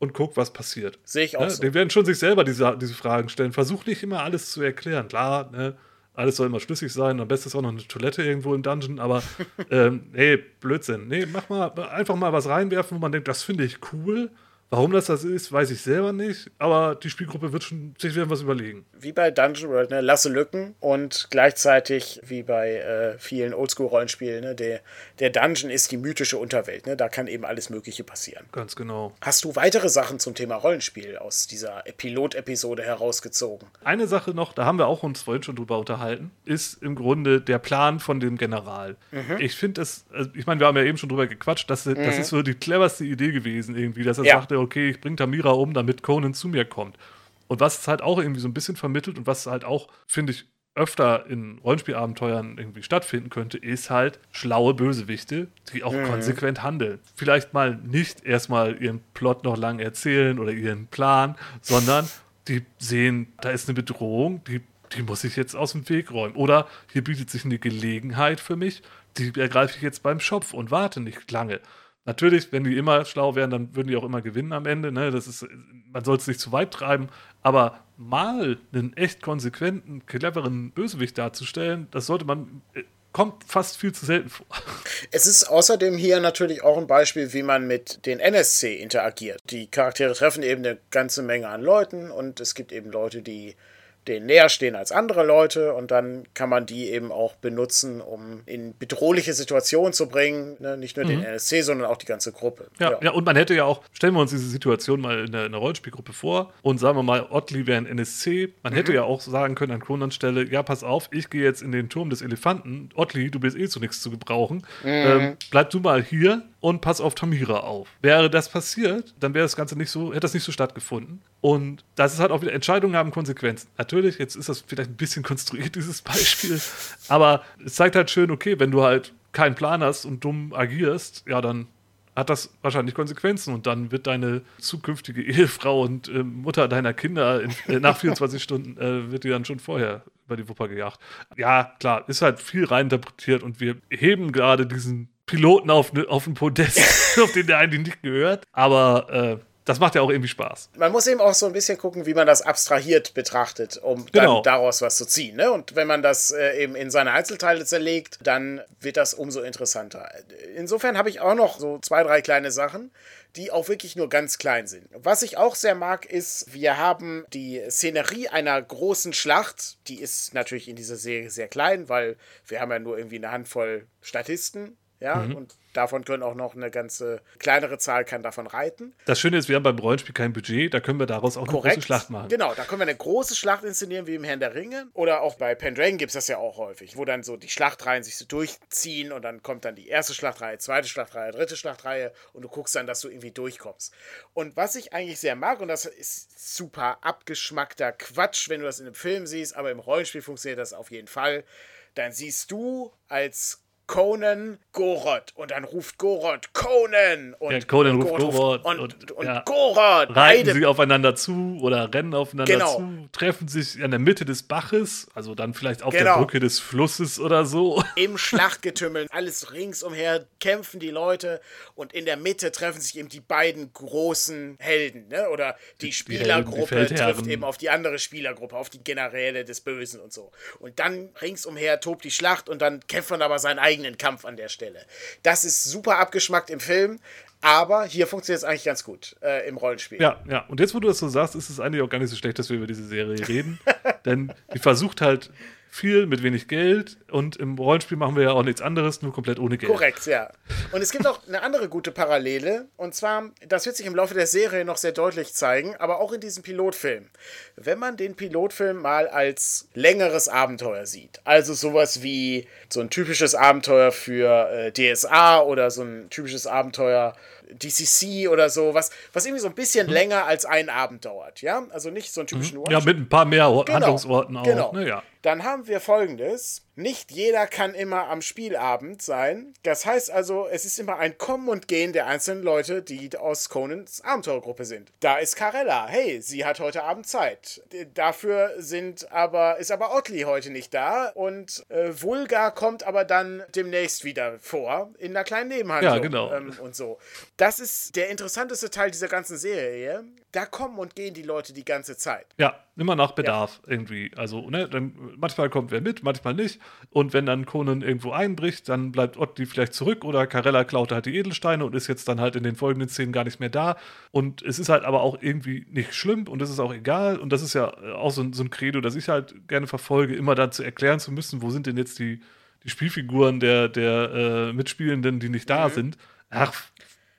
und guckt, was passiert.
Sehe ich auch
ne?
so.
Die werden schon sich selber diese, diese Fragen stellen. Versucht nicht immer alles zu erklären. Klar, ne? Alles soll immer schlüssig sein. Am besten ist auch noch eine Toilette irgendwo im Dungeon, aber ähm, nee, Blödsinn. Nee, mach mal einfach mal was reinwerfen, wo man denkt, das finde ich cool. Warum das das ist, weiß ich selber nicht, aber die Spielgruppe wird schon sich wieder was überlegen.
Wie bei Dungeon World, ne? lasse Lücken und gleichzeitig wie bei äh, vielen Oldschool-Rollenspielen, ne? der, der Dungeon ist die mythische Unterwelt, ne? da kann eben alles Mögliche passieren.
Ganz genau.
Hast du weitere Sachen zum Thema Rollenspiel aus dieser Pilot-Episode herausgezogen?
Eine Sache noch, da haben wir auch uns vorhin schon drüber unterhalten, ist im Grunde der Plan von dem General. Mhm. Ich finde es, also ich meine, wir haben ja eben schon drüber gequatscht, dass, mhm. das ist so die cleverste Idee gewesen irgendwie, dass er ja. sagte, okay, ich bringe Tamira um, damit Conan zu mir kommt. Und was es halt auch irgendwie so ein bisschen vermittelt und was halt auch, finde ich, öfter in Rollenspielabenteuern irgendwie stattfinden könnte, ist halt schlaue Bösewichte, die auch mhm. konsequent handeln. Vielleicht mal nicht erstmal ihren Plot noch lang erzählen oder ihren Plan, sondern die sehen, da ist eine Bedrohung, die, die muss ich jetzt aus dem Weg räumen. Oder hier bietet sich eine Gelegenheit für mich, die ergreife ich jetzt beim Schopf und warte nicht lange. Natürlich, wenn die immer schlau wären, dann würden die auch immer gewinnen am Ende. Ne? Das ist, man soll es nicht zu weit treiben, aber mal einen echt konsequenten, cleveren Bösewicht darzustellen, das sollte man äh, kommt fast viel zu selten vor.
Es ist außerdem hier natürlich auch ein Beispiel, wie man mit den NSC interagiert. Die Charaktere treffen eben eine ganze Menge an Leuten und es gibt eben Leute, die denen näher stehen als andere Leute und dann kann man die eben auch benutzen, um in bedrohliche Situationen zu bringen. Ne? Nicht nur mhm. den NSC, sondern auch die ganze Gruppe.
Ja, ja, ja. und man hätte ja auch, stellen wir uns diese Situation mal in einer, Rollenspielgruppe vor und sagen wir mal, Ottli wäre ein NSC. Man mhm. hätte ja auch sagen können an Konans Stelle, ja, pass auf, ich gehe jetzt in den Turm des Elefanten. Ottli, du bist eh zu nichts zu gebrauchen. Mhm. Ähm, bleib du mal hier und pass auf Tamira auf. Wäre das passiert, dann wäre das Ganze nicht so, hätte das nicht so stattgefunden. Und das ist halt auch wieder, Entscheidungen haben Konsequenzen. Natürlich, jetzt ist das vielleicht ein bisschen konstruiert, dieses Beispiel, aber es zeigt halt schön, okay, wenn du halt keinen Plan hast und dumm agierst, ja, dann hat das wahrscheinlich Konsequenzen und dann wird deine zukünftige Ehefrau und äh, Mutter deiner Kinder in, äh, nach 24 Stunden äh, wird die dann schon vorher über die Wupper gejagt. Ja, klar, ist halt viel reininterpretiert und wir heben gerade diesen Piloten auf, ne, auf ein Podest, auf den der eigentlich nicht gehört. Aber äh, das macht ja auch irgendwie Spaß.
Man muss eben auch so ein bisschen gucken, wie man das abstrahiert betrachtet, um genau. dann daraus was zu ziehen. Ne? Und wenn man das äh, eben in seine Einzelteile zerlegt, dann wird das umso interessanter. Insofern habe ich auch noch so zwei, drei kleine Sachen, die auch wirklich nur ganz klein sind. Was ich auch sehr mag, ist, wir haben die Szenerie einer großen Schlacht. Die ist natürlich in dieser Serie sehr klein, weil wir haben ja nur irgendwie eine Handvoll Statisten ja, mhm. und davon können auch noch eine ganze kleinere Zahl kann davon reiten.
Das Schöne ist, wir haben beim Rollenspiel kein Budget, da können wir daraus auch Korrekt. eine große Schlacht machen.
Genau, da können wir eine große Schlacht inszenieren, wie im Herrn der Ringe. Oder auch bei Pendragon gibt es das ja auch häufig, wo dann so die Schlachtreihen sich so durchziehen und dann kommt dann die erste Schlachtreihe, zweite Schlachtreihe, dritte Schlachtreihe und du guckst dann, dass du irgendwie durchkommst. Und was ich eigentlich sehr mag, und das ist super abgeschmackter Quatsch, wenn du das in einem Film siehst, aber im Rollenspiel funktioniert das auf jeden Fall, dann siehst du als Conan Goroth. Und dann ruft Goroth Conan. Und,
ja, Conan ruft Goroth.
Und, und, und ja. Goroth.
Reiten sie aufeinander zu oder rennen aufeinander genau. zu, treffen sich an der Mitte des Baches, also dann vielleicht auf genau. der Brücke des Flusses oder so.
Im Schlachtgetümmel, alles ringsumher kämpfen die Leute und in der Mitte treffen sich eben die beiden großen Helden. Ne? Oder die, die Spielergruppe die trifft eben auf die andere Spielergruppe, auf die Generäle des Bösen und so. Und dann ringsumher tobt die Schlacht und dann kämpft man aber sein eigenes eigenen Kampf an der Stelle. Das ist super abgeschmackt im Film. Aber hier funktioniert es eigentlich ganz gut äh, im Rollenspiel.
Ja, ja. Und jetzt, wo du das so sagst, ist es eigentlich auch gar nicht so schlecht, dass wir über diese Serie reden. Denn die versucht halt viel mit wenig Geld und im Rollenspiel machen wir ja auch nichts anderes, nur komplett ohne Geld.
Korrekt, ja. Und es gibt auch eine andere gute Parallele und zwar, das wird sich im Laufe der Serie noch sehr deutlich zeigen, aber auch in diesem Pilotfilm. Wenn man den Pilotfilm mal als längeres Abenteuer sieht, also sowas wie so ein typisches Abenteuer für äh, DSA oder so ein typisches Abenteuer DCC oder so, was, was irgendwie so ein bisschen hm. länger als ein Abend dauert, ja? Also nicht so einen typischen
hm. Ja, mit ein paar mehr genau, Handlungsorten auch. Genau. Ne? Ja.
Dann haben wir folgendes. Nicht jeder kann immer am Spielabend sein. Das heißt also, es ist immer ein Kommen und Gehen der einzelnen Leute, die aus Conans Abenteuergruppe sind. Da ist Carella. Hey, sie hat heute Abend Zeit. Dafür sind aber, ist aber Ottli heute nicht da und äh, Vulga kommt aber dann demnächst wieder vor in einer kleinen Nebenhandlung.
Ja, genau.
Ähm, und so. Das ist der interessanteste Teil dieser ganzen Serie. Da kommen und gehen die Leute die ganze Zeit.
Ja, immer nach Bedarf ja. irgendwie. Also, ne, dann manchmal kommt wer mit, manchmal nicht. Und wenn dann Conan irgendwo einbricht, dann bleibt Otti vielleicht zurück oder Carella klaut halt die Edelsteine und ist jetzt dann halt in den folgenden Szenen gar nicht mehr da. Und es ist halt aber auch irgendwie nicht schlimm und es ist auch egal. Und das ist ja auch so ein, so ein Credo, das ich halt gerne verfolge, immer dann zu erklären zu müssen, wo sind denn jetzt die, die Spielfiguren der, der äh, Mitspielenden, die nicht da mhm. sind. Ach,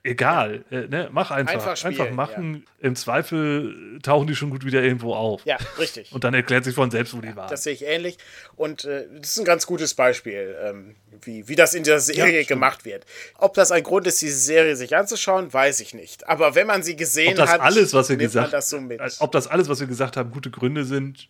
egal, äh, ne? mach einfach. Einfach, spielen, einfach machen. Ja. Im Zweifel tauchen die schon gut wieder irgendwo auf.
Ja, richtig.
Und dann erklärt sich von selbst, wo die waren.
Das sehe ich ähnlich. Und äh, das ist ein ganz gutes Beispiel, ähm, wie, wie das in der Serie gemacht wird. Ob das ein Grund ist, diese Serie sich anzuschauen, weiß ich nicht. Aber wenn man sie gesehen ob
das
hat,
alles, was wir gesagt, das so Ob das alles, was wir gesagt haben, gute Gründe sind,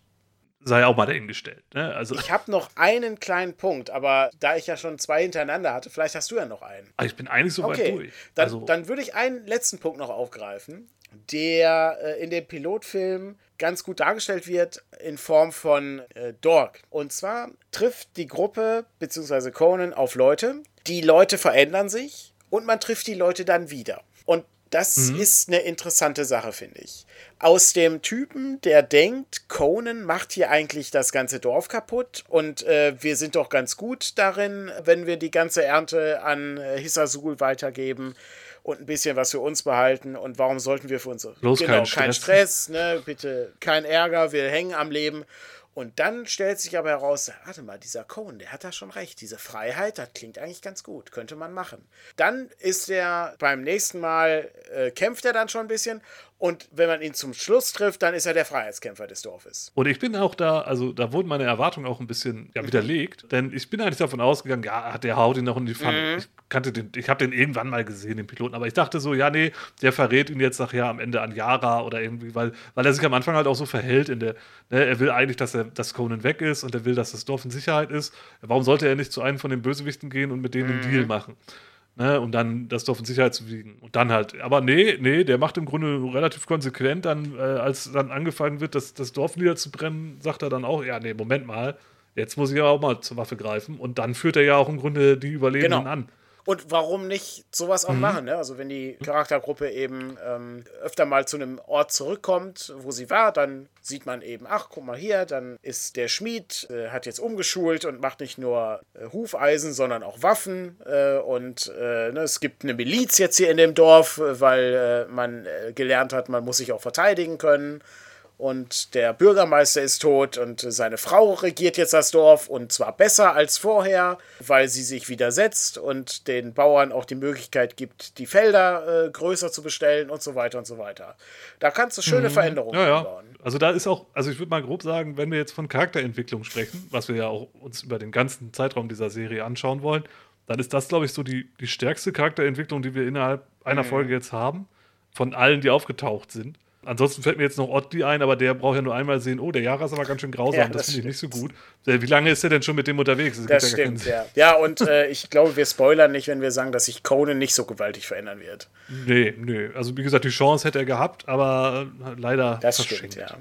sei auch mal dahingestellt. Ne? Also,
ich habe noch einen kleinen Punkt, aber da ich ja schon zwei hintereinander hatte, vielleicht hast du ja noch einen.
Ah, ich bin eigentlich so
okay.
weit durch.
Dann, also, dann würde ich einen letzten Punkt noch aufgreifen, der äh, in dem Pilotfilm ganz gut dargestellt wird in Form von äh, Dork. Und zwar trifft die Gruppe bzw. Conan auf Leute. Die Leute verändern sich und man trifft die Leute dann wieder. Und das mhm. ist eine interessante Sache, finde ich. Aus dem Typen, der denkt, Conan macht hier eigentlich das ganze Dorf kaputt und äh, wir sind doch ganz gut darin, wenn wir die ganze Ernte an äh, Hissasul weitergeben und ein bisschen was für uns behalten. Und warum sollten wir für uns.
Bloß genau, kein Stress.
Kein Stress, ne? Bitte kein Ärger, wir hängen am Leben. Und dann stellt sich aber heraus, warte mal, dieser Cohen, der hat da schon recht. Diese Freiheit, das klingt eigentlich ganz gut, könnte man machen. Dann ist er beim nächsten Mal, äh, kämpft er dann schon ein bisschen und wenn man ihn zum Schluss trifft, dann ist er der Freiheitskämpfer des Dorfes.
Und ich bin auch da, also da wurden meine Erwartungen auch ein bisschen ja, widerlegt, denn ich bin eigentlich davon ausgegangen, ja, der haut ihn noch in die Pfanne. Mhm. Ich kannte den, ich habe den irgendwann mal gesehen, den Piloten, aber ich dachte so, ja, nee, der verrät ihn jetzt nachher am Ende an Yara oder irgendwie, weil, weil er sich am Anfang halt auch so verhält in der, ne, er will eigentlich, dass er, dass Conan weg ist und er will, dass das Dorf in Sicherheit ist. Warum sollte er nicht zu einem von den Bösewichten gehen und mit denen mhm. einen Deal machen? Ne, um dann das Dorf in Sicherheit zu wiegen. Und dann halt, aber nee, nee, der macht im Grunde relativ konsequent, dann, äh, als dann angefangen wird, das, das Dorf niederzubrennen, sagt er dann auch, ja, nee, Moment mal, jetzt muss ich ja auch mal zur Waffe greifen. Und dann führt er ja auch im Grunde die Überlebenden genau. an.
Und warum nicht sowas auch mhm. machen? Ne? Also wenn die Charaktergruppe eben ähm, öfter mal zu einem Ort zurückkommt, wo sie war, dann sieht man eben, ach, guck mal hier, dann ist der Schmied, äh, hat jetzt umgeschult und macht nicht nur äh, Hufeisen, sondern auch Waffen. Äh, und äh, ne, es gibt eine Miliz jetzt hier in dem Dorf, äh, weil äh, man gelernt hat, man muss sich auch verteidigen können und der Bürgermeister ist tot und seine Frau regiert jetzt das Dorf und zwar besser als vorher, weil sie sich widersetzt und den Bauern auch die Möglichkeit gibt, die Felder äh, größer zu bestellen und so weiter und so weiter. Da kannst du schöne mhm. Veränderungen
ja, ja. Also da ist auch, also ich würde mal grob sagen, wenn wir jetzt von Charakterentwicklung sprechen, was wir ja auch uns über den ganzen Zeitraum dieser Serie anschauen wollen, dann ist das, glaube ich, so die, die stärkste Charakterentwicklung, die wir innerhalb einer mhm. Folge jetzt haben, von allen, die aufgetaucht sind. Ansonsten fällt mir jetzt noch Oddly ein, aber der braucht ja nur einmal sehen, oh, der Jara ist aber ganz schön grausam, ja, das, das finde ich nicht so gut. Wie lange ist er denn schon mit dem unterwegs?
Das, das stimmt, ja. Ja, und äh, ich glaube, wir spoilern nicht, wenn wir sagen, dass sich Conan nicht so gewaltig verändern wird.
Nee, nee. Also wie gesagt, die Chance hätte er gehabt, aber äh, leider
Das stimmt, ja.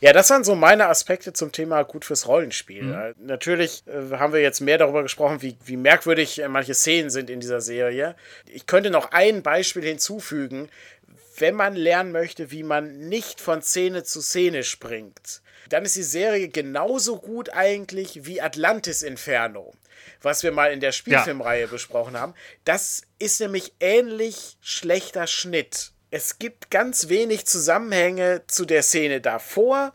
Ja, das waren so meine Aspekte zum Thema gut fürs Rollenspiel. Mhm. Natürlich äh, haben wir jetzt mehr darüber gesprochen, wie, wie merkwürdig äh, manche Szenen sind in dieser Serie. Ich könnte noch ein Beispiel hinzufügen, wenn man lernen möchte, wie man nicht von Szene zu Szene springt, dann ist die Serie genauso gut eigentlich wie Atlantis Inferno, was wir mal in der Spielfilmreihe ja. besprochen haben. Das ist nämlich ähnlich schlechter Schnitt. Es gibt ganz wenig Zusammenhänge zu der Szene davor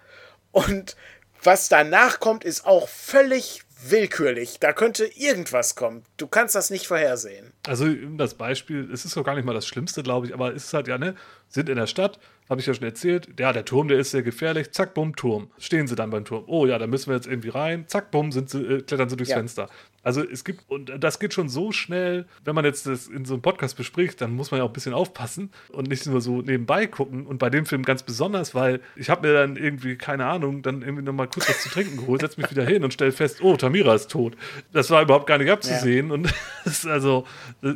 und was danach kommt, ist auch völlig willkürlich. Da könnte irgendwas kommen. Du kannst das nicht vorhersehen.
Also das Beispiel, es ist doch gar nicht mal das Schlimmste, glaube ich, aber es ist halt ja, ne, sind in der Stadt, habe ich ja schon erzählt. Ja, der Turm, der ist sehr gefährlich. Zack, bumm, Turm. Stehen sie dann beim Turm. Oh ja, da müssen wir jetzt irgendwie rein. Zack, bumm, sind sie, äh, klettern sie durchs ja. Fenster. Also es gibt, und das geht schon so schnell, wenn man jetzt das in so einem Podcast bespricht, dann muss man ja auch ein bisschen aufpassen und nicht nur so nebenbei gucken. Und bei dem Film ganz besonders, weil ich habe mir dann irgendwie, keine Ahnung, dann irgendwie nochmal kurz was zu trinken geholt, setze mich wieder hin und stelle fest, oh, Tamira ist tot. Das war überhaupt gar nicht abzusehen. Ja. Und es, also,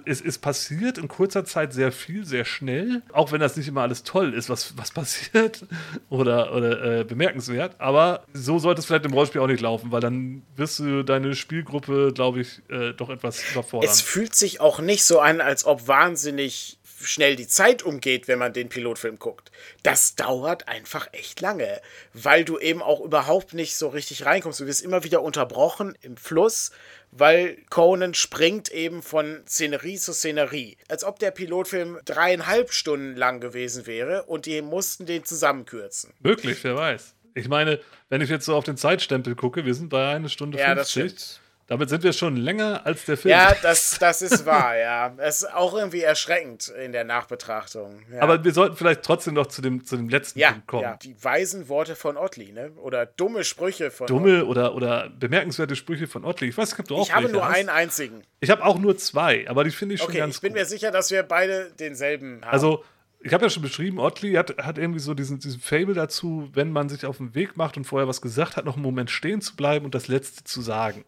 es ist passiert in kurzer Zeit sehr viel, sehr schnell. Auch wenn das nicht immer alles toll ist, was, was passiert oder, oder äh, bemerkenswert. Aber so sollte es vielleicht im Rollenspiel auch nicht laufen, weil dann wirst du deine Spielgruppe glaube ich, äh, doch etwas überfordern.
Es fühlt sich auch nicht so an, als ob wahnsinnig schnell die Zeit umgeht, wenn man den Pilotfilm guckt. Das dauert einfach echt lange, weil du eben auch überhaupt nicht so richtig reinkommst. Du wirst immer wieder unterbrochen im Fluss, weil Conan springt eben von Szenerie zu Szenerie. Als ob der Pilotfilm dreieinhalb Stunden lang gewesen wäre und die mussten den zusammenkürzen.
Möglich, wer weiß. Ich meine, wenn ich jetzt so auf den Zeitstempel gucke, wir sind bei einer Stunde ja, 50. Damit sind wir schon länger als der Film.
Ja, das, das ist wahr, ja. Es ist auch irgendwie erschreckend in der Nachbetrachtung. Ja.
Aber wir sollten vielleicht trotzdem noch zu dem, zu dem letzten
ja,
Punkt kommen. Ja,
die weisen Worte von Ottli, ne? Oder dumme Sprüche von
Dumme oder, oder bemerkenswerte Sprüche von Ottli. Ich weiß nicht, ob du auch
Ich habe nur hast. einen einzigen.
Ich habe auch nur zwei, aber die finde ich schon okay, ganz
ich bin gut. mir sicher, dass wir beide denselben haben.
Also, ich habe ja schon beschrieben, Ottli hat, hat irgendwie so diesen, diesen Fable dazu, wenn man sich auf den Weg macht und vorher was gesagt hat, noch einen Moment stehen zu bleiben und das Letzte zu sagen.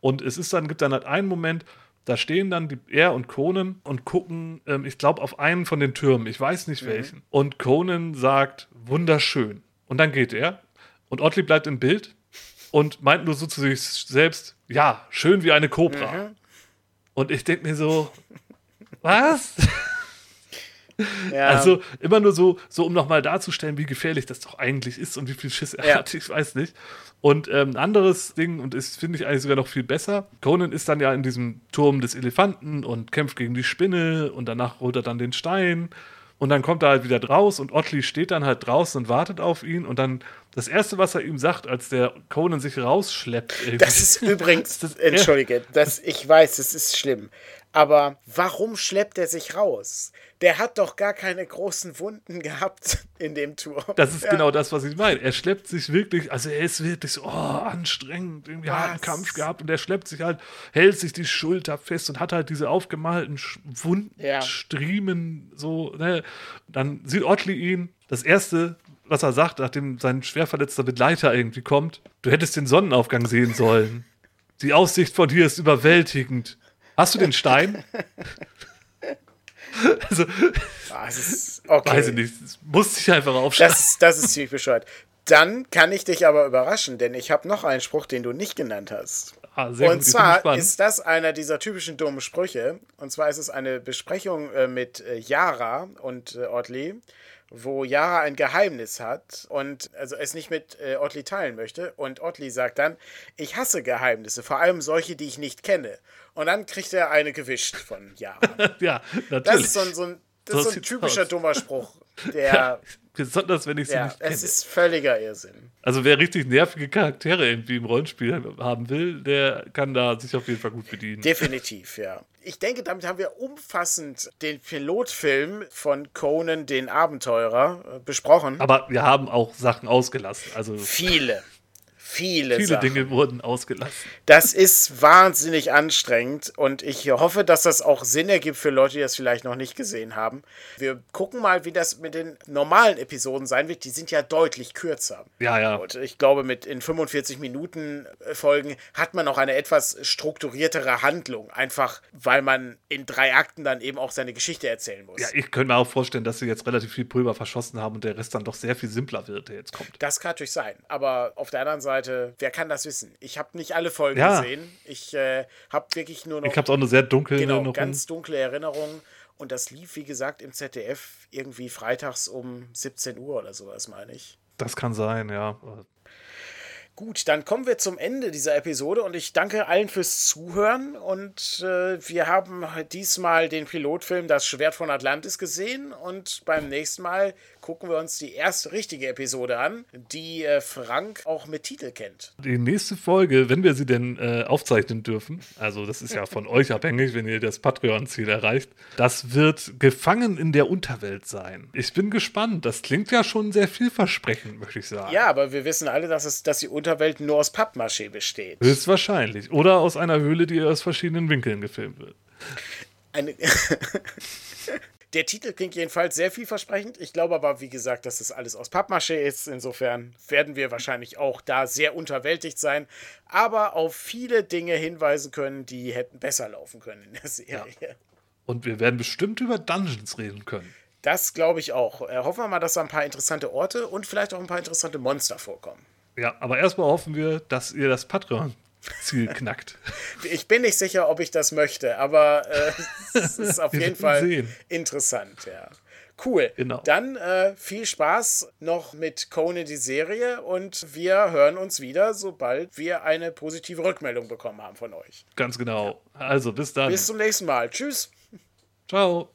Und es ist dann, gibt dann halt einen Moment, da stehen dann die, er und Conan und gucken, ähm, ich glaube, auf einen von den Türmen. Ich weiß nicht mhm. welchen. Und Conan sagt, wunderschön. Und dann geht er. Und Otley bleibt im Bild und meint nur so zu sich selbst, ja, schön wie eine Kobra. Mhm. Und ich denke mir so, Was? Ja. Also immer nur so, so um nochmal darzustellen, wie gefährlich das doch eigentlich ist und wie viel Schiss er ja. hat, ich weiß nicht. Und ähm, ein anderes Ding, und das finde ich eigentlich sogar noch viel besser, Conan ist dann ja in diesem Turm des Elefanten und kämpft gegen die Spinne und danach holt er dann den Stein und dann kommt er halt wieder draus und Ottli steht dann halt draußen und wartet auf ihn und dann das erste, was er ihm sagt, als der Conan sich rausschleppt.
Das ist übrigens, das, entschuldige, das, ich weiß, es ist schlimm. Aber warum schleppt er sich raus? Der hat doch gar keine großen Wunden gehabt in dem Turm.
Das ist ja. genau das, was ich meine. Er schleppt sich wirklich, also er ist wirklich so oh, anstrengend, irgendwie hat einen Kampf gehabt und er schleppt sich halt, hält sich die Schulter fest und hat halt diese aufgemalten Wundstriemen ja. so. Ne? Dann sieht Ottli ihn. Das erste, was er sagt, nachdem sein schwer verletzter Begleiter irgendwie kommt, du hättest den Sonnenaufgang sehen sollen. Die Aussicht von hier ist überwältigend. Hast du den Stein? also,
ah, ist, okay.
weiß ich nicht. Das muss ich einfach aufschreiben.
Das, das ist ziemlich bescheuert. Dann kann ich dich aber überraschen, denn ich habe noch einen Spruch, den du nicht genannt hast. Ah, und gut, zwar ist das einer dieser typischen dummen Sprüche. Und zwar ist es eine Besprechung äh, mit äh, Yara und äh, Ortli wo Yara ein Geheimnis hat und also es nicht mit äh, Ottli teilen möchte. Und Ottli sagt dann, ich hasse Geheimnisse, vor allem solche, die ich nicht kenne. Und dann kriegt er eine gewischt von Yara.
ja, natürlich.
Das ist so ein, so ein, das so ist so ein typischer aus. dummer Spruch, der ja,
Besonders, wenn ich sie
ja,
nicht kenne.
Es ist völliger Irrsinn.
Also wer richtig nervige Charaktere irgendwie im Rollenspiel haben will, der kann da sich auf jeden Fall gut bedienen.
Definitiv, ja. Ich denke, damit haben wir umfassend den Pilotfilm von Conan, den Abenteurer, äh, besprochen.
Aber wir haben auch Sachen ausgelassen. Also
viele. Viele,
Viele Sachen. Dinge wurden ausgelassen.
Das ist wahnsinnig anstrengend und ich hoffe, dass das auch Sinn ergibt für Leute, die das vielleicht noch nicht gesehen haben. Wir gucken mal, wie das mit den normalen Episoden sein wird. Die sind ja deutlich kürzer.
Ja, ja.
Und ich glaube, mit in 45 Minuten äh, Folgen hat man auch eine etwas strukturiertere Handlung. Einfach, weil man in drei Akten dann eben auch seine Geschichte erzählen muss.
Ja, ich könnte mir auch vorstellen, dass sie jetzt relativ viel Pulver verschossen haben und der Rest dann doch sehr viel simpler wird, der jetzt kommt.
Das kann natürlich sein. Aber auf der anderen Seite, Seite, wer kann das wissen? Ich habe nicht alle Folgen ja. gesehen. Ich äh, habe wirklich nur noch.
Ich habe auch eine sehr dunkle
genau, Erinnerung. ganz dunkle Erinnerung. Und das lief, wie gesagt, im ZDF irgendwie freitags um 17 Uhr oder sowas, meine ich.
Das kann sein, ja.
Gut, dann kommen wir zum Ende dieser Episode und ich danke allen fürs Zuhören. Und äh, wir haben diesmal den Pilotfilm Das Schwert von Atlantis gesehen und beim nächsten Mal gucken wir uns die erste richtige Episode an, die äh, Frank auch mit Titel kennt.
Die nächste Folge, wenn wir sie denn äh, aufzeichnen dürfen, also das ist ja von euch abhängig, wenn ihr das Patreon-Ziel erreicht, das wird Gefangen in der Unterwelt sein. Ich bin gespannt. Das klingt ja schon sehr vielversprechend, möchte ich sagen.
Ja, aber wir wissen alle, dass, es, dass die Unterwelt nur aus Pappmaché besteht.
Höchstwahrscheinlich. Oder aus einer Höhle, die aus verschiedenen Winkeln gefilmt wird.
Eine. Der Titel klingt jedenfalls sehr vielversprechend. Ich glaube aber, wie gesagt, dass das alles aus Pappmaché ist. Insofern werden wir wahrscheinlich auch da sehr unterwältigt sein, aber auf viele Dinge hinweisen können, die hätten besser laufen können in der Serie. Ja.
Und wir werden bestimmt über Dungeons reden können.
Das glaube ich auch. Äh, hoffen wir mal, dass da ein paar interessante Orte und vielleicht auch ein paar interessante Monster vorkommen.
Ja, aber erstmal hoffen wir, dass ihr das Patreon Ziel knackt.
Ich bin nicht sicher, ob ich das möchte, aber äh, es ist auf jeden Fall sehen. interessant, ja. Cool.
Genau.
Dann äh, viel Spaß noch mit Conan die Serie und wir hören uns wieder, sobald wir eine positive Rückmeldung bekommen haben von euch.
Ganz genau. Also bis dann.
Bis zum nächsten Mal. Tschüss.
Ciao.